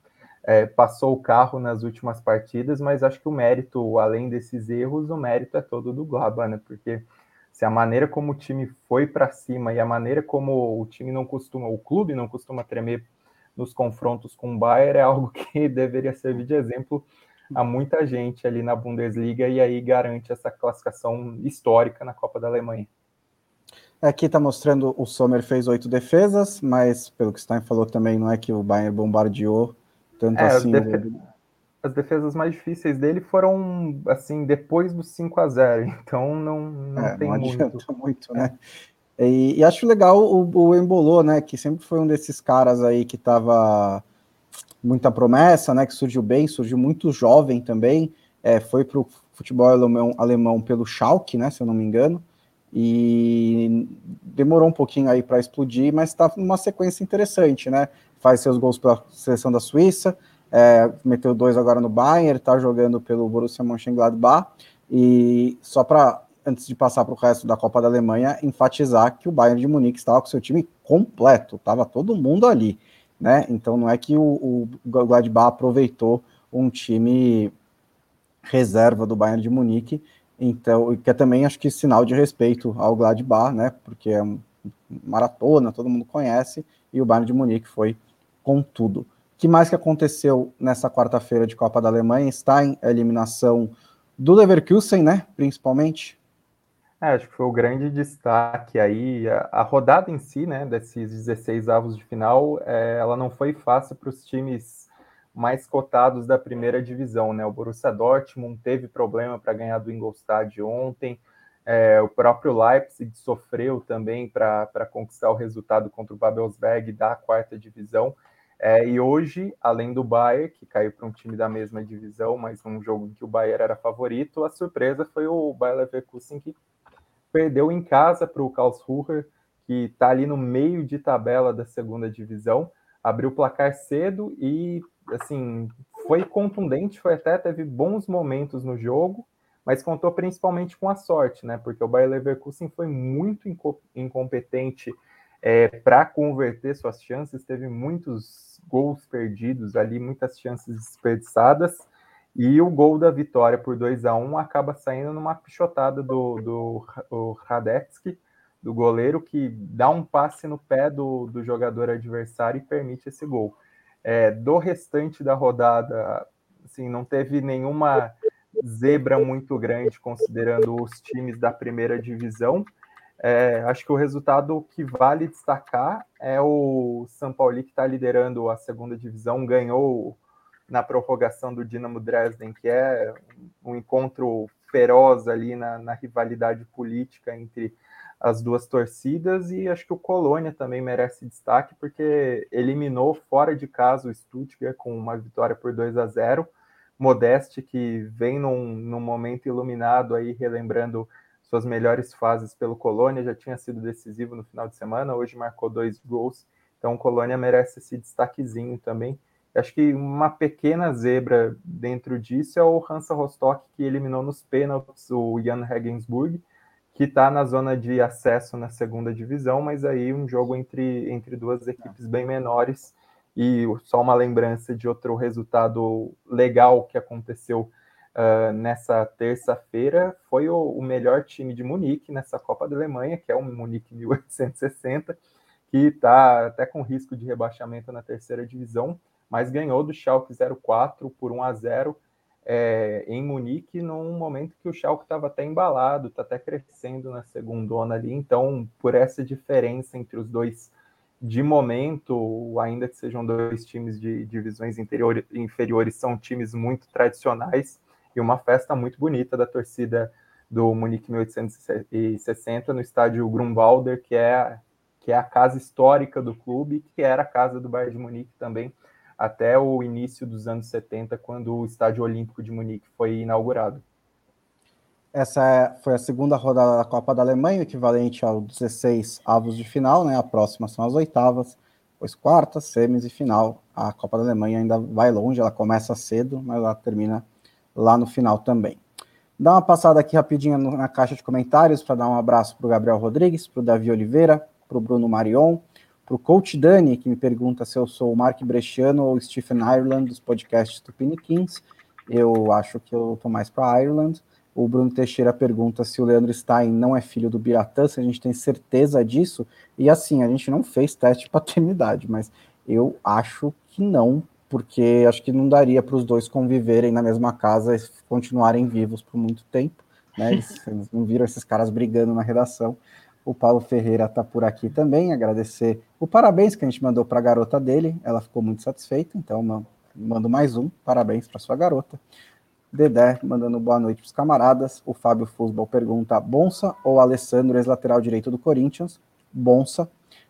é, passou o carro nas últimas partidas, mas acho que o mérito, além desses erros, o mérito é todo do Glaba, né? Porque se a maneira como o time foi para cima e a maneira como o time não costuma, o clube não costuma tremer nos confrontos com o Bayern é algo que deveria servir de exemplo a muita gente ali na Bundesliga e aí garante essa classificação histórica na Copa da Alemanha. Aqui está mostrando o Sommer fez oito defesas, mas pelo que o Stein falou também, não é que o Bayern bombardeou tanto é, assim. As, defe as, defesas mais difíceis dele foram assim depois do 5 a 0 então não, não é, tem não muito. muito né? E, e, acho legal o, o Embolou, né? Que sempre foi um desses caras aí que tava muita promessa, né? Que surgiu bem, surgiu muito jovem também. É, foi para o futebol alemão, alemão pelo Schalke, né? Se eu não me engano e demorou um pouquinho aí para explodir, mas está numa sequência interessante, né? Faz seus gols pela seleção da Suíça, é, meteu dois agora no Bayern, está jogando pelo Borussia Mönchengladbach e só para antes de passar para o resto da Copa da Alemanha, enfatizar que o Bayern de Munique estava com seu time completo, estava todo mundo ali, né? Então não é que o, o Gladbach aproveitou um time reserva do Bayern de Munique então, que é também acho que sinal de respeito ao Gladbach, né? Porque é uma maratona, todo mundo conhece, e o Bayern de Munique foi com tudo. O que mais que aconteceu nessa quarta-feira de Copa da Alemanha? Está em eliminação do Leverkusen, né? Principalmente. É, acho que foi o grande destaque aí. A, a rodada em si, né, desses 16 avos de final, é, ela não foi fácil para os times mais cotados da primeira divisão, né? O Borussia Dortmund teve problema para ganhar do Ingolstadt ontem, é, o próprio Leipzig sofreu também para conquistar o resultado contra o Babelsberg da quarta divisão. É, e hoje, além do Bayern, que caiu para um time da mesma divisão, mas um jogo em que o Bayern era favorito, a surpresa foi o Bayer Leverkusen, que perdeu em casa para o Karlsruher, que está ali no meio de tabela da segunda divisão, abriu o placar cedo e assim foi contundente, foi até teve bons momentos no jogo, mas contou principalmente com a sorte, né? Porque o Bayer Leverkusen foi muito incompetente é, para converter suas chances, teve muitos gols perdidos ali, muitas chances desperdiçadas. E o gol da vitória por 2 a 1 acaba saindo numa pichotada do, do Radetsky, do goleiro, que dá um passe no pé do, do jogador adversário e permite esse gol. É, do restante da rodada, assim, não teve nenhuma zebra muito grande, considerando os times da primeira divisão. É, acho que o resultado que vale destacar é o São Paulo, que está liderando a segunda divisão, ganhou na prorrogação do Dinamo Dresden, que é um encontro feroz ali na, na, rivalidade política entre as duas torcidas, e acho que o Colônia também merece destaque, porque eliminou fora de casa o Stuttgart com uma vitória por 2 a 0 Modeste, que vem num, num momento iluminado aí, relembrando suas melhores fases pelo Colônia, já tinha sido decisivo no final de semana, hoje marcou dois gols, então o Colônia merece esse destaquezinho também. Acho que uma pequena zebra dentro disso é o Hansa Rostock, que eliminou nos pênaltis o Jan Regensburg, que está na zona de acesso na segunda divisão, mas aí um jogo entre, entre duas equipes bem menores. E só uma lembrança de outro resultado legal que aconteceu uh, nessa terça-feira foi o, o, melhor time de Munique nessa Copa da Alemanha, que é o Munique 1860, que está até com risco de rebaixamento na terceira divisão mas ganhou do Schalke 04 por 1 a 0 é, em Munique, num momento que o Schalke estava até embalado, está até crescendo na segunda ali. Então, por essa diferença entre os dois de momento, ainda que sejam dois times de divisões inferiores, são times muito tradicionais e uma festa muito bonita da torcida do Munique 1860 no estádio Grunwalder, que é, que é a casa histórica do clube, que era a casa do Bayern de Munique também até o início dos anos 70, quando o Estádio Olímpico de Munique foi inaugurado. Essa é, foi a segunda rodada da Copa da Alemanha, equivalente aos 16 avos de final, né? A próxima são as oitavas, depois quartas, semis e final. A Copa da Alemanha ainda vai longe, ela começa cedo, mas ela termina lá no final também. Dá uma passada aqui rapidinho na caixa de comentários para dar um abraço para o Gabriel Rodrigues, para o Davi Oliveira, para o Bruno Marion, para o coach Dani, que me pergunta se eu sou o Mark Bresciano ou Stephen Ireland dos podcasts Kings. Eu acho que eu estou mais para Ireland. O Bruno Teixeira pergunta se o Leandro Stein não é filho do Biratã, se a gente tem certeza disso. E assim, a gente não fez teste de paternidade, mas eu acho que não, porque acho que não daria para os dois conviverem na mesma casa e continuarem vivos por muito tempo. Né? Eles, eles não viram esses caras brigando na redação. O Paulo Ferreira está por aqui também, agradecer o parabéns que a gente mandou para a garota dele, ela ficou muito satisfeita, então mando mais um, parabéns para sua garota. Dedé mandando boa noite para os camaradas. O Fábio Fusbal pergunta: Bonsa ou Alessandro, ex-lateral direito do Corinthians? Bonsa.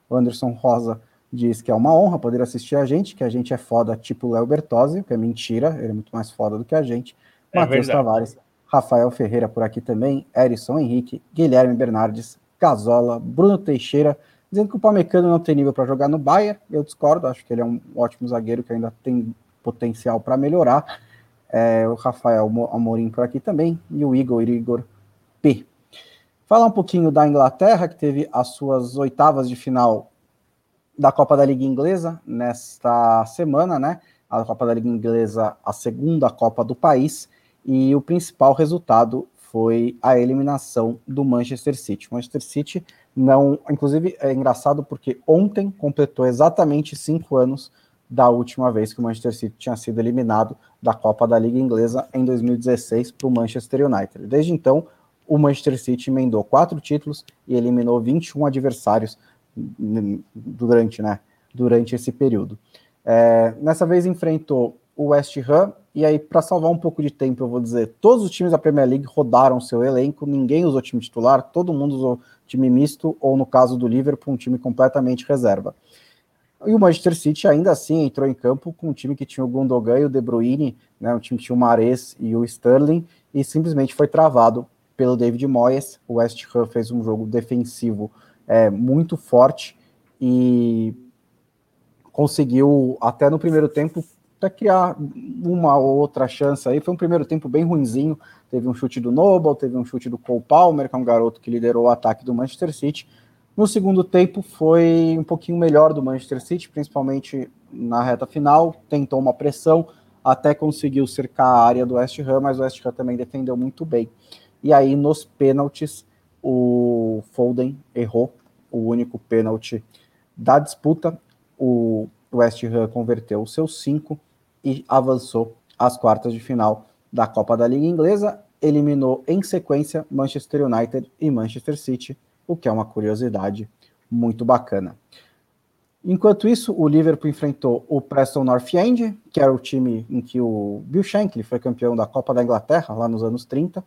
O Anderson Rosa diz que é uma honra poder assistir a gente, que a gente é foda tipo Léo Bertozzi, que é mentira, ele é muito mais foda do que a gente. É Matheus Tavares, Rafael Ferreira por aqui também, Erison Henrique, Guilherme Bernardes, Casola, Bruno Teixeira, dizendo que o Pamecano não tem nível para jogar no Bayern. Eu discordo, acho que ele é um ótimo zagueiro que ainda tem potencial para melhorar. É, o Rafael Amorim por aqui também, e o Igor Igor P. Falar um pouquinho da Inglaterra, que teve as suas oitavas de final da Copa da Liga Inglesa nesta semana, né? A Copa da Liga Inglesa, a segunda Copa do país, e o principal resultado foi a eliminação do Manchester City. O Manchester City não, inclusive é engraçado porque ontem completou exatamente cinco anos da última vez que o Manchester City tinha sido eliminado da Copa da Liga Inglesa em 2016 para o Manchester United. Desde então, o Manchester City emendou quatro títulos e eliminou 21 adversários durante, né, durante esse período. É, nessa vez enfrentou o West Ham e aí, para salvar um pouco de tempo, eu vou dizer: todos os times da Premier League rodaram seu elenco, ninguém usou time titular, todo mundo usou time misto, ou no caso do Liverpool, um time completamente reserva. E o Manchester City ainda assim entrou em campo com um time que tinha o Gundogan e o De Bruyne, né, um time que tinha o Mares e o Sterling, e simplesmente foi travado pelo David Moyes. O West Ham fez um jogo defensivo é, muito forte e conseguiu, até no primeiro tempo, até criar uma ou outra chance aí. Foi um primeiro tempo bem ruinzinho. Teve um chute do Noble, teve um chute do Cole Palmer, que é um garoto que liderou o ataque do Manchester City. No segundo tempo foi um pouquinho melhor do Manchester City, principalmente na reta final, tentou uma pressão, até conseguiu cercar a área do West Ham, mas o West Ham também defendeu muito bem. E aí nos pênaltis o Foden errou o único pênalti da disputa. O West Ham converteu os seus cinco e avançou às quartas de final da Copa da Liga Inglesa. Eliminou em sequência Manchester United e Manchester City o que é uma curiosidade muito bacana. Enquanto isso, o Liverpool enfrentou o Preston North End, que era o time em que o Bill Shankly foi campeão da Copa da Inglaterra, lá nos anos 30,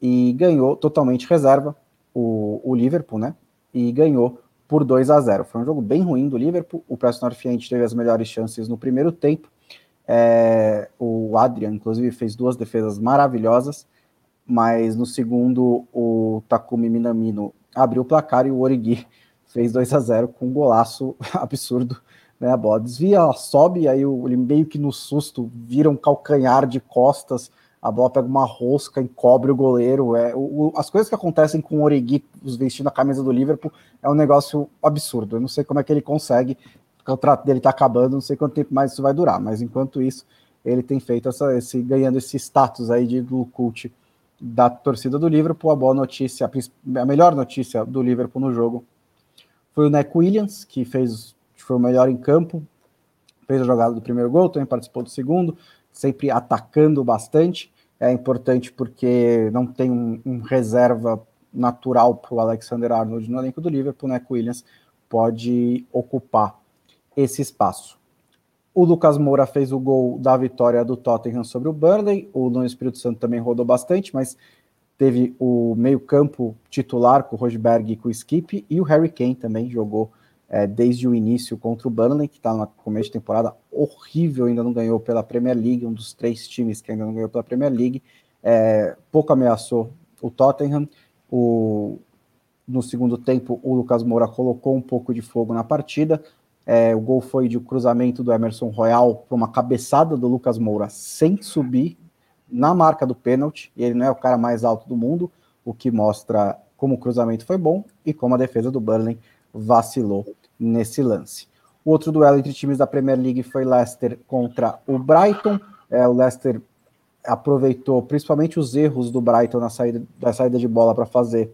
e ganhou totalmente reserva o, o Liverpool, né? E ganhou por 2 a 0. Foi um jogo bem ruim do Liverpool. O Preston North End teve as melhores chances no primeiro tempo. É, o Adrian, inclusive, fez duas defesas maravilhosas, mas no segundo, o Takumi Minamino abriu o placar e o Origi fez 2 a 0 com um golaço absurdo. Né, a bola desvia, sobe, e aí ele meio que no susto vira um calcanhar de costas, a bola pega uma rosca, encobre o goleiro. É, o, as coisas que acontecem com o Origi vestindo a camisa do Liverpool é um negócio absurdo. Eu não sei como é que ele consegue, o contrato dele está acabando, não sei quanto tempo mais isso vai durar, mas enquanto isso, ele tem feito essa, esse, ganhando esse status aí de do cult da torcida do Liverpool. A boa notícia, a melhor notícia do Liverpool no jogo foi o Neck Williams, que fez foi o melhor em campo, fez a jogada do primeiro gol, também participou do segundo, sempre atacando bastante. É importante porque não tem um, um reserva natural para o Alexander Arnold no elenco do Liverpool, Neck Williams pode ocupar esse espaço. O Lucas Moura fez o gol da vitória do Tottenham sobre o Burnley. O Nuno Espírito Santo também rodou bastante, mas teve o meio-campo titular com o Rosberg e com o Skip. E o Harry Kane também jogou é, desde o início contra o Burnley, que está no começo de temporada horrível, ainda não ganhou pela Premier League, um dos três times que ainda não ganhou pela Premier League. É, pouco ameaçou o Tottenham. O, no segundo tempo, o Lucas Moura colocou um pouco de fogo na partida. É, o gol foi de cruzamento do Emerson Royal para uma cabeçada do Lucas Moura sem subir na marca do pênalti. E ele não é o cara mais alto do mundo, o que mostra como o cruzamento foi bom e como a defesa do Burnley vacilou nesse lance. O outro duelo entre times da Premier League foi Leicester contra o Brighton. É, o Leicester aproveitou principalmente os erros do Brighton na saída, da saída de bola para fazer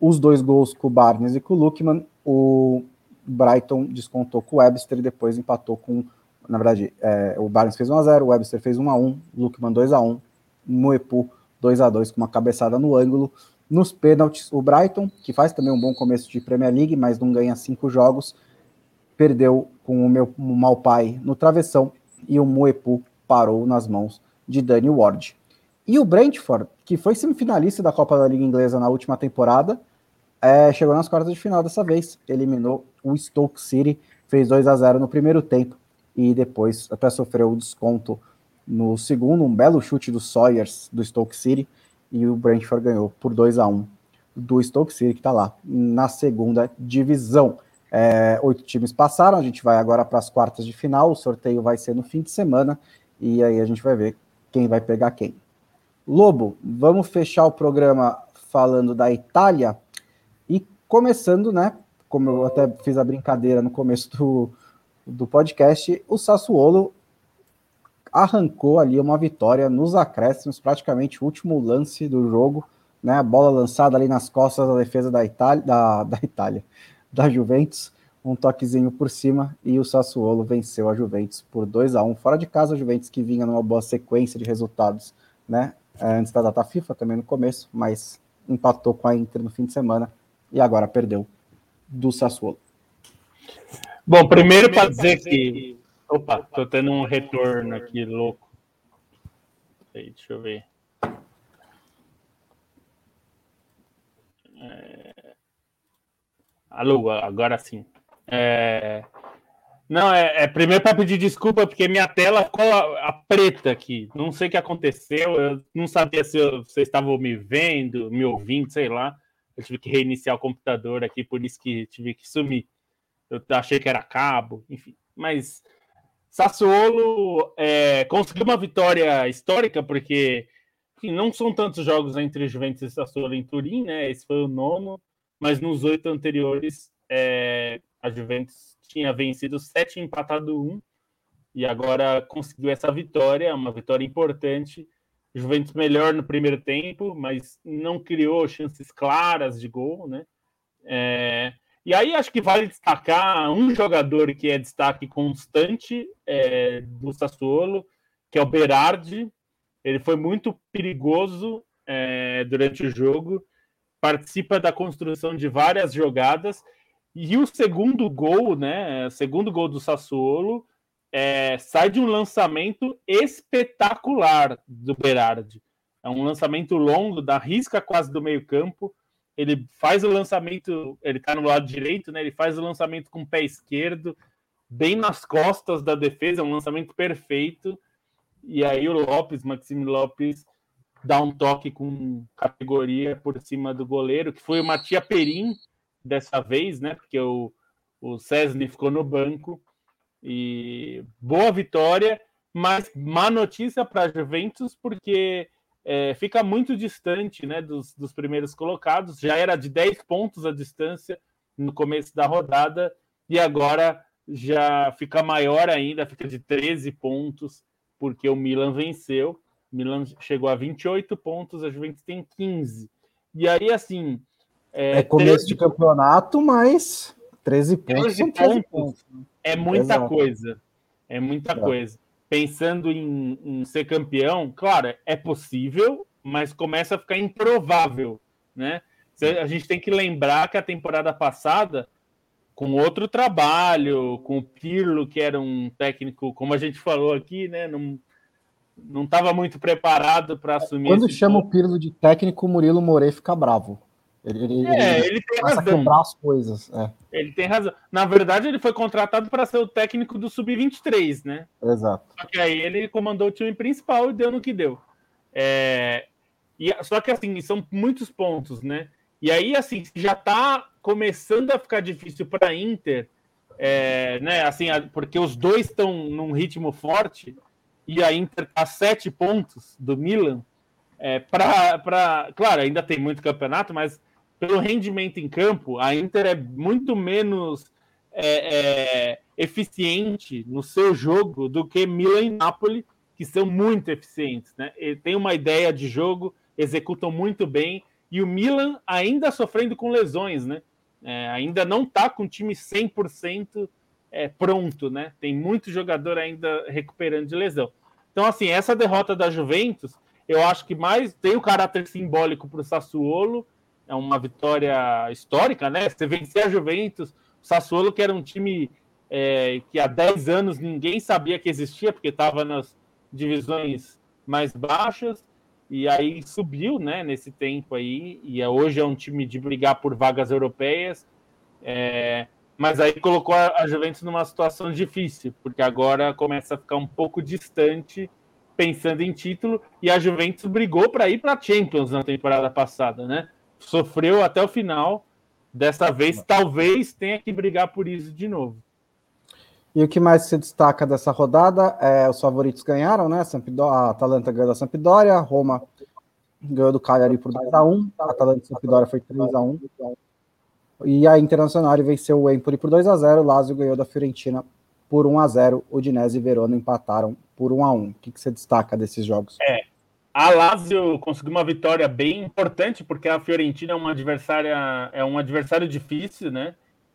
os dois gols com o Barnes e com o Lukman. O Brighton descontou com o Webster e depois empatou com. Na verdade, é, o Barnes fez 1x0, o Webster fez 1x1, o Lukman 2x1, Moepu 2x2 com uma cabeçada no ângulo. Nos pênaltis, o Brighton, que faz também um bom começo de Premier League, mas não ganha cinco jogos, perdeu com o meu o Malpai no travessão e o Moepu parou nas mãos de Danny Ward. E o Brentford, que foi semifinalista da Copa da Liga Inglesa na última temporada, é, chegou nas quartas de final dessa vez, eliminou o Stoke City, fez 2 a 0 no primeiro tempo. E depois até sofreu o desconto no segundo, um belo chute do Sawyers do Stoke City. E o Brentford ganhou por 2 a 1 do Stoke City que está lá na segunda divisão. É, oito times passaram, a gente vai agora para as quartas de final, o sorteio vai ser no fim de semana. E aí a gente vai ver quem vai pegar quem. Lobo, vamos fechar o programa falando da Itália Começando, né? Como eu até fiz a brincadeira no começo do, do podcast, o Sassuolo arrancou ali uma vitória nos acréscimos, praticamente o último lance do jogo, né? A bola lançada ali nas costas da defesa da Itália, da, da Itália, da Juventus, um toquezinho por cima e o Sassuolo venceu a Juventus por 2 a 1 fora de casa, a Juventus que vinha numa boa sequência de resultados, né? Antes da data FIFA, também no começo, mas empatou com a Inter no fim de semana e agora perdeu do Sassuolo. Bom, primeiro para dizer que. Opa, tô tendo um retorno aqui louco. Aí, deixa eu ver. É... Alô, agora sim. É... Não, é, é primeiro para pedir desculpa, porque minha tela ficou a, a, preta aqui. Não sei o que aconteceu. Eu não sabia se vocês estavam me vendo, me ouvindo, sei lá Eu tive que reiniciar o computador aqui, por isso que tive que sumir. Eu achei que era cabo, enfim. Mas Sassuolo é, conseguiu uma vitória histórica, porque enfim, não são tantos jogos entre Juventus e Sassuolo em Turim, né? Esse foi o nono, mas nos oito anteriores é, a Juventus tinha vencido sete empatado um, e agora conseguiu essa vitória, uma vitória importante. Juventus melhor no primeiro tempo, mas não criou chances claras de gol, né? É, e aí acho que vale destacar um jogador que é destaque constante é, do Sassuolo, que é o Berardi. Ele foi muito perigoso é, durante o jogo, participa da construção de várias jogadas. E o segundo gol, né? Segundo gol do Sassuolo é, sai de um lançamento espetacular do Berardi. É um lançamento longo, da risca quase do meio-campo. Ele faz o lançamento, ele está no lado direito, né? Ele faz o lançamento com o pé esquerdo, bem nas costas da defesa, um lançamento perfeito. E aí o Lopes, Maxime Lopes, dá um toque com categoria por cima do goleiro, que foi o Matia Perim dessa vez, né? Porque o, o Cesny ficou no banco e boa vitória, mas má notícia para a Juventus, porque é, fica muito distante né, dos, dos primeiros colocados. Já era de 10 pontos a distância no começo da rodada, e agora já fica maior ainda, fica de 13 pontos, porque o Milan venceu. O Milan chegou a 28 pontos, a Juventus tem 15. E aí, assim. É, é começo 13... de campeonato, mas 13 pontos. 13 pontos. pontos. É muita Exato. coisa. É muita é. coisa. Pensando em, em, ser campeão, claro, é possível, mas começa a ficar improvável, né? A gente tem que lembrar que a temporada passada, com outro trabalho, com o Pirlo, que era um técnico, como a gente falou aqui, né? Não, não estava muito preparado para assumir. Quando chama ponto. o Pirlo de técnico, o Murilo Morei fica bravo. Ele, ele, é, ele, ele tem razão. quebrar as coisas. É. Ele tem razão. Na verdade, ele foi contratado para ser o técnico do Sub-23, né? Exato. Só que aí ele comandou o time principal e deu no que deu. É... E, só que assim, são muitos pontos, né? E aí, assim, já está começando a ficar difícil para a Inter, é, né? Assim, porque os dois estão num ritmo forte e a Inter está a sete pontos do Milan. É, para, claro, ainda tem muito campeonato, mas pelo rendimento em campo, a Inter é muito menos é, é, eficiente no seu jogo do que Milan e Napoli, que são muito eficientes. Né? Tem uma ideia de jogo, executam muito bem, e o Milan ainda sofrendo com lesões, né? É, ainda não está com o time 100% é, pronto, né? Tem muito jogador ainda recuperando de lesão. Então, assim, essa derrota da Juventus, eu acho que mais tem o caráter simbólico para o Sassuolo, é uma vitória histórica, né? Você vencer a Juventus, o Sassuolo, que era um time é, que há 10 anos ninguém sabia que existia, porque estava nas divisões mais baixas, e aí subiu, né, nesse tempo aí, e é, hoje é um time de brigar por vagas europeias, é, mas aí colocou a Juventus numa situação difícil, porque agora começa a ficar um pouco distante pensando em título, e a Juventus brigou para ir para a Champions na temporada passada, né? Sofreu até o final. Dessa vez, talvez tenha que brigar por isso de novo. E o que mais se destaca dessa rodada é os favoritos ganharam, né? A Atalanta ganhou da Sampdoria, Roma ganhou do Cagliari por 2x1, a Atalanta e Sampdoria foi 3x1. E a Internacional venceu o Empoli por 2x0, o Lazio ganhou da Fiorentina por 1x0, o Dinese e Verona empataram por 1x1. O que, que você destaca desses jogos? É, a Lazio conseguiu uma vitória bem importante, porque a Fiorentina é uma adversária, é um adversário difícil, né?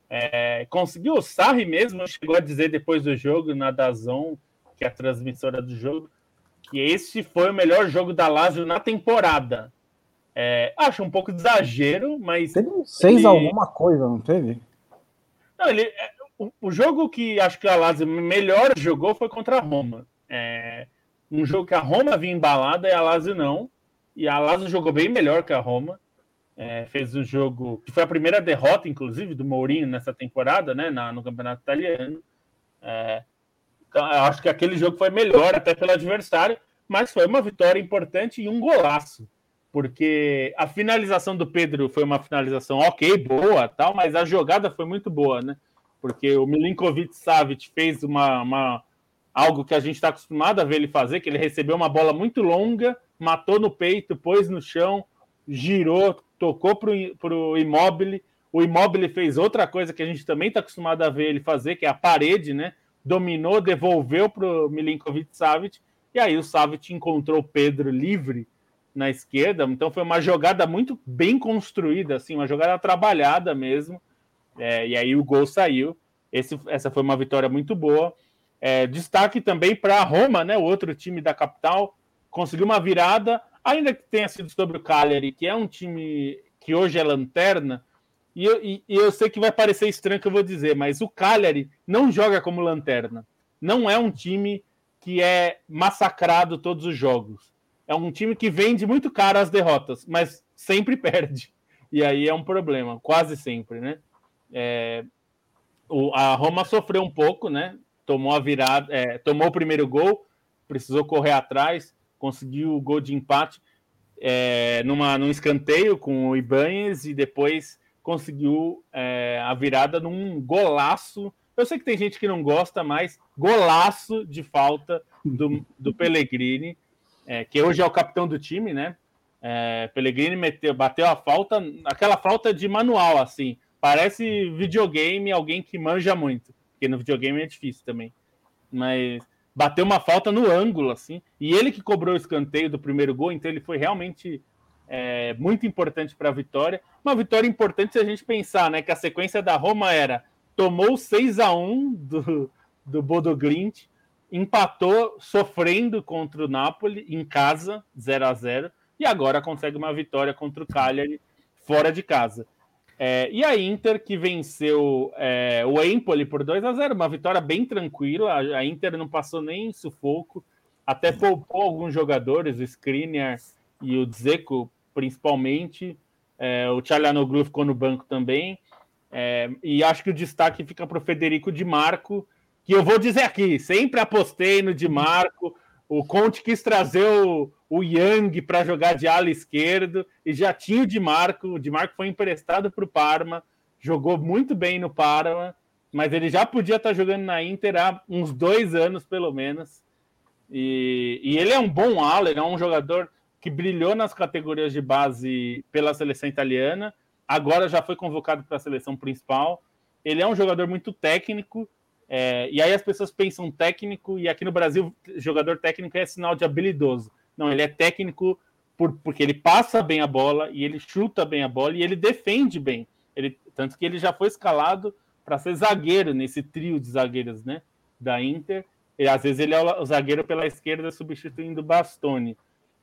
É, conseguiu o Sarri mesmo, chegou a dizer depois do jogo, na Dazon, que é a transmissora do jogo, que esse foi o melhor jogo da Lazio na temporada. É, acho um pouco de exagero, mas. Teve 6 ele... alguma coisa, não teve? Não, ele, é, o, o, jogo que acho que a Lazio melhor jogou foi contra a Roma. É, um jogo que a Roma vinha embalada e a Lazio não. E a Lazio jogou bem melhor que a Roma. É, fez um jogo que foi a primeira derrota, inclusive, do Mourinho nessa temporada, né, na, no Campeonato Italiano. É, então, eu acho que aquele jogo foi melhor até pelo adversário, mas foi uma vitória importante e um golaço. porque a finalização do Pedro foi uma finalização ok, boa, tal, mas a jogada foi muito boa, né? Porque o Milinkovic Savic fez uma, uma algo que a gente está acostumado a ver ele fazer, que ele recebeu uma bola muito longa, matou no peito, pôs no chão, girou, tocou para o Immobile. O Immobile fez outra coisa que a gente também está acostumado a ver ele fazer, que é a parede, né? Dominou, devolveu para o Milinkovic Savic, e aí o Savic encontrou o Pedro livre na esquerda. Então foi uma jogada muito bem construída, assim, uma jogada trabalhada mesmo. É, e aí o gol saiu. Esse, essa foi uma vitória muito boa. É, destaque também para Roma, né? O outro time da capital conseguiu uma virada, ainda que tenha sido sobre o Cagliari, que é um time que hoje é lanterna. E eu, e, e eu sei que vai parecer estranho que eu vou dizer, mas o Cagliari não joga como lanterna. Não é um time que é massacrado todos os jogos. É um time que vende muito caro as derrotas, mas sempre perde. E aí é um problema, quase sempre, né? É, o, a Roma sofreu um pouco, né? Tomou a virada, é, tomou o primeiro gol, precisou correr atrás, conseguiu o gol de empate é, numa, num escanteio com o Ibanez e depois conseguiu é, a virada num golaço. Eu sei que tem gente que não gosta, mas golaço de falta do, do Pellegrini, é, que hoje é o capitão do time, né? É, Pellegrini meteu, bateu a falta, aquela falta de manual, assim. Parece videogame, alguém que manja muito porque no videogame é difícil também. Mas bateu uma falta no ângulo, assim, e ele que cobrou o escanteio do primeiro gol, então ele foi realmente é, muito importante para a vitória. Uma vitória importante se a gente pensar, né, que a sequência da Roma era tomou 6 a 1 do, do Bodo Glint, empatou sofrendo contra o Napoli em casa, 0 a 0 e agora consegue uma vitória contra o Cagliari fora de casa. É, e a Inter, que venceu é, o Empoli por 2 a 0 uma vitória bem tranquila. A, Inter não passou nem sufoco, até poupou alguns jogadores, o Skriniar e o Dzeko, principalmente. É, o Tchalanoglu ficou no banco também. É, e acho que o destaque fica para o Federico Di Marco, que eu vou dizer aqui, sempre apostei no Di Marco. O Conte quis trazer o, o Yang para jogar de ala esquerdo e já tinha o Di Marco. O Di Marco foi emprestado para o Parma, jogou muito bem no Parma, mas ele já podia estar tá jogando na Inter há uns dois anos, pelo menos. E, e ele é um bom ala, ele é um jogador que brilhou nas categorias de base pela seleção italiana, agora já foi convocado para a seleção principal. Ele é um jogador muito técnico, é, e aí as pessoas pensam técnico, e aqui no Brasil, jogador técnico é sinal de habilidoso. Não, ele é técnico por, porque ele passa bem a bola e ele chuta bem a bola e ele defende bem. Ele, tanto que ele já foi escalado para ser zagueiro nesse trio de zagueiros né, da Inter. E às vezes ele é o zagueiro pela esquerda substituindo Bastoni.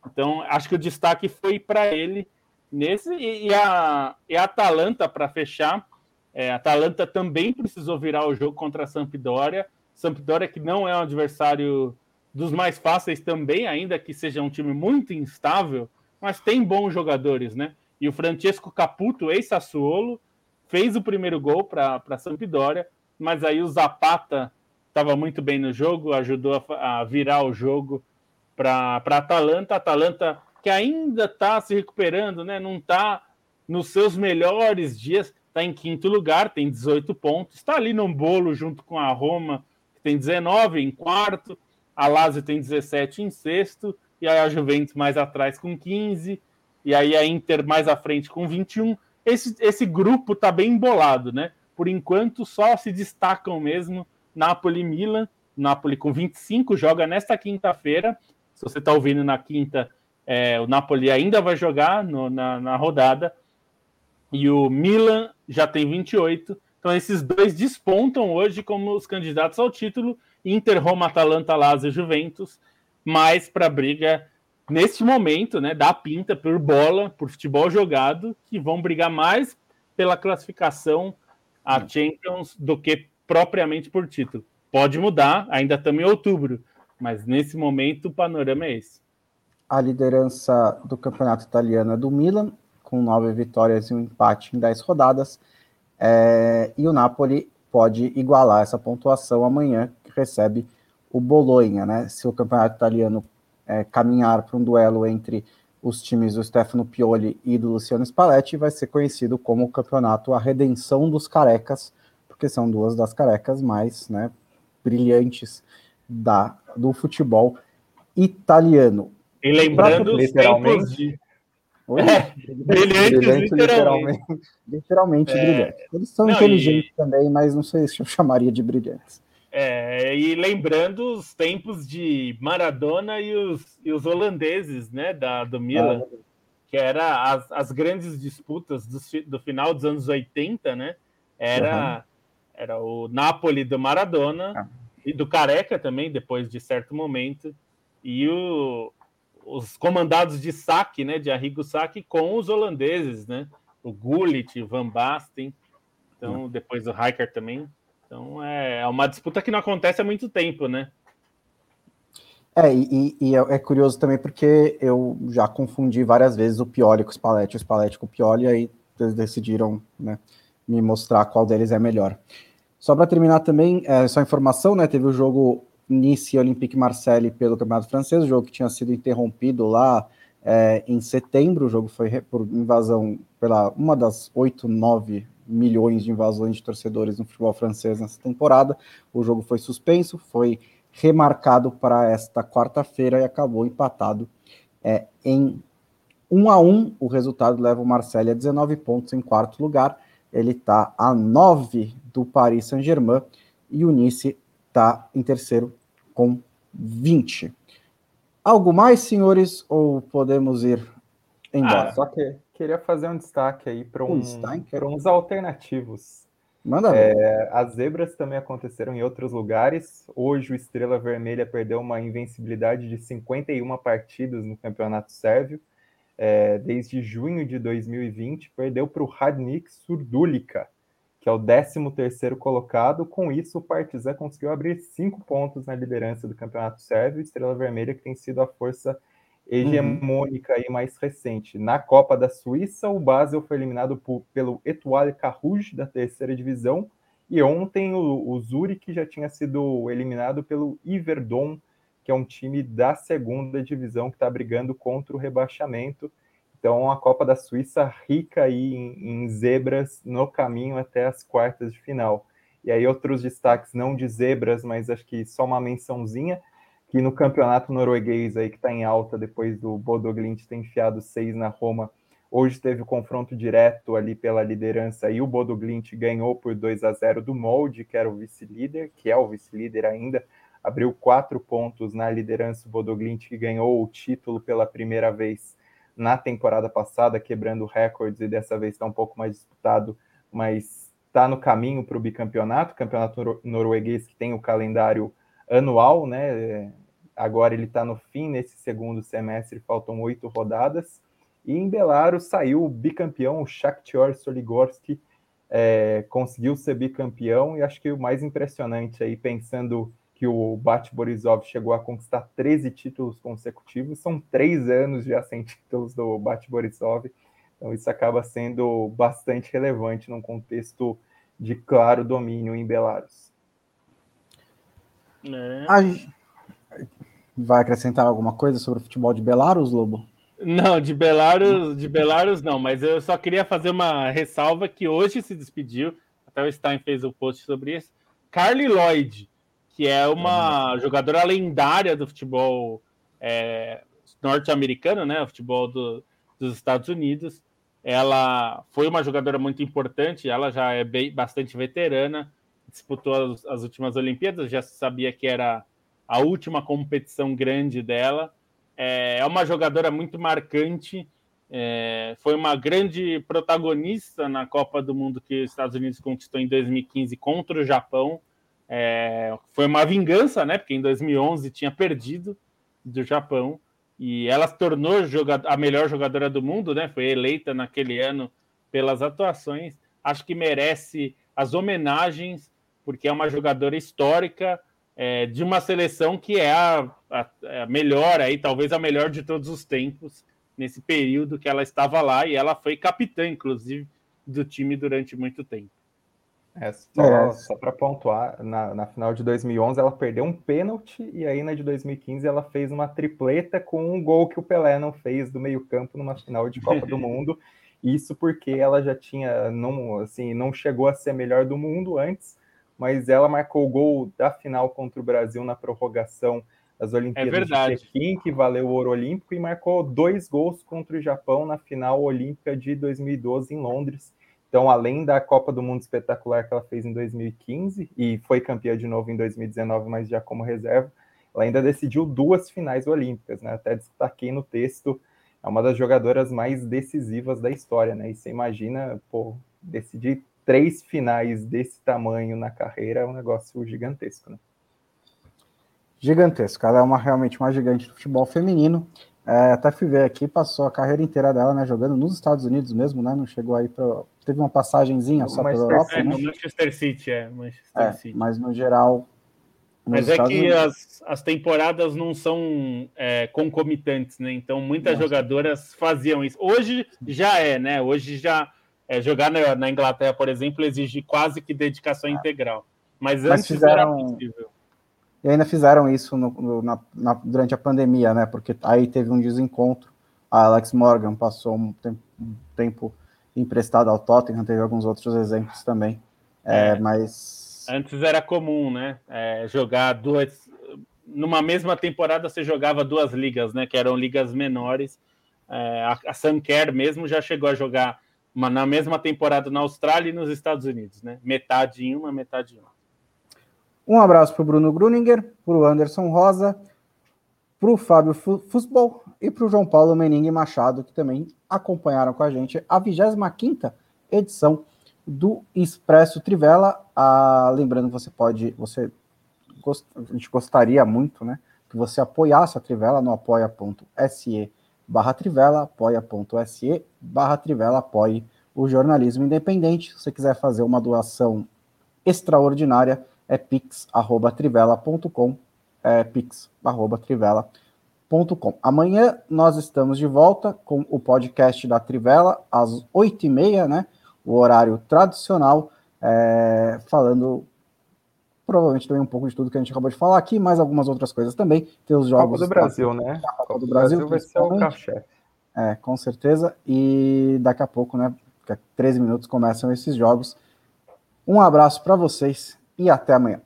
Então, acho que o destaque foi para ele nesse. E, e, a, e a Atalanta, para fechar, é, Atalanta também precisou virar o jogo contra a Sampdoria. Sampdoria, que não é um adversário dos mais fáceis também, ainda que seja um time muito instável, mas tem bons jogadores, né? E o Francesco Caputo, ex-Sassuolo, fez o primeiro gol para a Sampdoria, mas aí o Zapata estava muito bem no jogo, ajudou a, a virar o jogo para a Atalanta. Atalanta que ainda está se recuperando, né? Não está nos seus melhores dias, está em quinto lugar, tem 18 pontos, está ali no bolo junto com a Roma, que tem 19 em quarto, a Lazio tem 17 em sexto, e aí a Juventus mais atrás com 15, e aí a Inter mais à frente com 21. Esse, esse grupo tá bem embolado, né? Por enquanto só se destacam mesmo Napoli e Milan. Napoli com 25 joga nesta quinta-feira. Se você está ouvindo na quinta, é, o Napoli ainda vai jogar no, na, na rodada. E o Milan já tem 28. Então esses dois despontam hoje como os candidatos ao título Inter, Roma, Atalanta, Lazio, Juventus, mais para a briga neste momento, né, da pinta por bola, por futebol jogado, que vão brigar mais pela classificação a Champions do que propriamente por título. Pode mudar, ainda estamos em outubro, mas nesse momento o panorama é esse. A liderança do campeonato italiano é do Milan, com nove vitórias e um empate em dez rodadas, é, e o Napoli pode igualar essa pontuação amanhã, recebe o Bolonha, né? Se o campeonato italiano é, caminhar para um duelo entre os times do Stefano Pioli e do Luciano Spalletti, vai ser conhecido como o campeonato A Redenção dos Carecas, porque são duas das carecas mais né, brilhantes da, do futebol italiano. E lembrando os tempos de... É, brilhantes, brilhante, literalmente. Literalmente, é... brilhantes. Eles são Não, inteligentes e... também, mas não sei se eu chamaria de brilhantes. É, e lembrando os tempos de Maradona e os, e os holandeses, né, da, do Milan, ah, que era as, as grandes disputas do, do final dos anos 80, né, era, uhum. era o Napoli do Maradona ah. e do Careca também, depois de certo momento, e o, os comandados de saque, né, de Arrigo Saque com os holandeses, né, o Gullit, Van Basten, então uhum. depois o Rijkaard também, então é, é uma disputa que não acontece há muito tempo, né? É, e, e, é, é curioso também porque eu já confundi várias vezes o Pioli com o Spalletti, o Spalletti com o Pioli, e aí eles decidiram né, me mostrar qual deles é melhor. Só para terminar também, é, só informação, né? Teve o jogo Nice Olympique Marseille pelo Campeonato Francês, o jogo que tinha sido interrompido lá é, em setembro, o jogo foi por invasão pela uma das oito, nove milhões de invasões de torcedores no futebol francês nessa temporada. O jogo foi suspenso, foi remarcado para esta quarta-feira e acabou empatado é, em 1 a 1. O resultado leva o Marseille a 19 pontos em quarto lugar. Ele está a 9 do Paris Saint-Germain e o Nice está em terceiro com 20. Algo mais, senhores, ou podemos ir embora? Ah, só que queria fazer um destaque aí para um, uns alternativos. Manda é, As zebras também aconteceram em outros lugares. Hoje o Estrela Vermelha perdeu uma invencibilidade de 51 partidas no Campeonato Sérvio. É, desde junho de 2020, perdeu para o Radnik Surdulica, que é o 13º colocado. Com isso, o Partizan conseguiu abrir cinco pontos na liderança do Campeonato Sérvio. Estrela Vermelha, que tem sido a força hegemônica uhum. e mais recente. Na Copa da Suíça, o Basel foi eliminado por, pelo Etoile Carouge, da terceira divisão, e ontem o, o Zurich já tinha sido eliminado pelo Iverdon, que é um time da segunda divisão que está brigando contra o rebaixamento. Então, a Copa da Suíça rica aí em, em zebras no caminho até as quartas de final. E aí, outros destaques, não de zebras, mas acho que só uma mençãozinha que no campeonato norueguês aí que está em alta depois do Bodo Glimt ter enfiado seis na Roma, hoje teve o confronto direto ali pela liderança e o Bodo Glimt ganhou por 2 a 0 do Molde, que era o vice-líder, que é o vice-líder ainda, abriu quatro pontos na liderança o Bodo Glimt, que ganhou o título pela primeira vez na temporada passada, quebrando recordes e dessa vez está um pouco mais disputado, mas está no caminho para o bicampeonato, campeonato norueguês que tem o calendário anual, né? Agora ele está no fim nesse segundo semestre, faltam oito rodadas. E em Belarus saiu o bicampeão, o Shakhtar Soligorski, é, conseguiu ser bicampeão. E acho que o mais impressionante aí, pensando que o Bat Borisov chegou a conquistar 13 títulos consecutivos, são três anos já sem títulos do Bat Borisov. Então isso acaba sendo bastante relevante num contexto de claro domínio em Belarus. É. Vai acrescentar alguma coisa sobre o futebol de Belarus, Lobo? Não, de Belarus, de Belarus não, mas eu só queria fazer uma ressalva que hoje se despediu, até o Stein fez o um post sobre isso, Carly Lloyd, que é uma uhum. jogadora lendária do futebol é, norte-americano, né, o futebol do, dos Estados Unidos. Ela foi uma jogadora muito importante, ela já é bem, bastante veterana, disputou as, as últimas Olimpíadas, já sabia que era a última competição grande dela. É, é uma jogadora muito marcante, é, foi uma grande protagonista na Copa do Mundo que os Estados Unidos conquistou em 2015 contra o Japão. É, foi uma vingança, né? Porque em 2011 tinha perdido do Japão e ela se tornou a melhor jogadora do mundo, né? Foi eleita naquele ano pelas atuações. Acho que merece as homenagens porque é uma jogadora histórica é, de uma seleção que é a, a, a, melhor, aí, talvez a melhor de todos os tempos, nesse período que ela estava lá, e ela foi capitã, inclusive, do time durante muito tempo. É, só, é. só para pontuar, na, na final de 2011 ela perdeu um pênalti e aí na de 2015 ela fez uma tripleta com um gol que o Pelé não fez do meio campo numa final de Copa do Mundo. Isso porque ela já tinha, não, assim, não chegou a ser a melhor do mundo antes, mas ela marcou o gol da final contra o Brasil na prorrogação das Olimpíadas é de Pequim, que valeu o ouro olímpico, e marcou dois gols contra o Japão na final olímpica de 2012 em Londres. Então, além da Copa do Mundo espetacular que ela fez em 2015 e foi campeã de novo em 2019, mas já como reserva, ela ainda decidiu duas finais olímpicas, né? Até destaquei no texto, é uma das jogadoras mais decisivas da história, né? E você imagina, pô, decidir três finais desse tamanho na carreira é um negócio gigantesco, né? Gigantesco. Ela é uma, realmente uma gigante do futebol feminino. É, até fui ver aqui, passou a carreira inteira dela, né, jogando nos Estados Unidos mesmo, né, não chegou aí para teve uma passagenzinha só pela Europa, é, né? Manchester City, é, Manchester é, City. mas no geral mas é que as, as temporadas não são é, concomitantes, né? Então muitas Nossa. jogadoras faziam isso. Hoje já é, né? Hoje já é, jogar na, na, Inglaterra, por exemplo, exige quase que dedicação ah. integral. Mas, mas antes fizeram... era possível. E ainda fizeram isso no, no, na, na, durante a pandemia, né? Porque aí teve um desencontro. A Alex Morgan passou um tempo, um tempo emprestado ao Tottenham, teve alguns outros exemplos também. É, é, mas. Antes era comum, né? É, jogar duas. Numa mesma temporada você jogava duas ligas, né? Que eram ligas menores. É, a, a Sunker mesmo já chegou a jogar uma, na mesma temporada na Austrália e nos Estados Unidos, né? Metade em uma, metade em outra. Um abraço para o Bruno Gruninger, para o Anderson Rosa, para o Fábio Futebol e para o João Paulo Meningue Machado, que também acompanharam com a gente a 25 edição do Expresso Trivela. Ah, lembrando, você pode, você a gente gostaria muito, né, que você apoiasse a Trivela no apoia.se barra Trivela, apoia.se barra Trivela, apoie o jornalismo independente. Se você quiser fazer uma doação extraordinária, é pix.trivela.com, é pix.trivela.com. Amanhã nós estamos de volta com o podcast da Trivela, às oito e meia, né, o horário tradicional, é, falando provavelmente também um pouco de tudo que a gente acabou de falar aqui, mais algumas outras coisas também. Tem os jogos. Copa do Brasil, da, né? Copa, Copa do Brasil, Brasil vai ser o cachê. É, com certeza. E daqui a pouco, né? Daqui a 13 minutos começam esses jogos. Um abraço para vocês e até amanhã.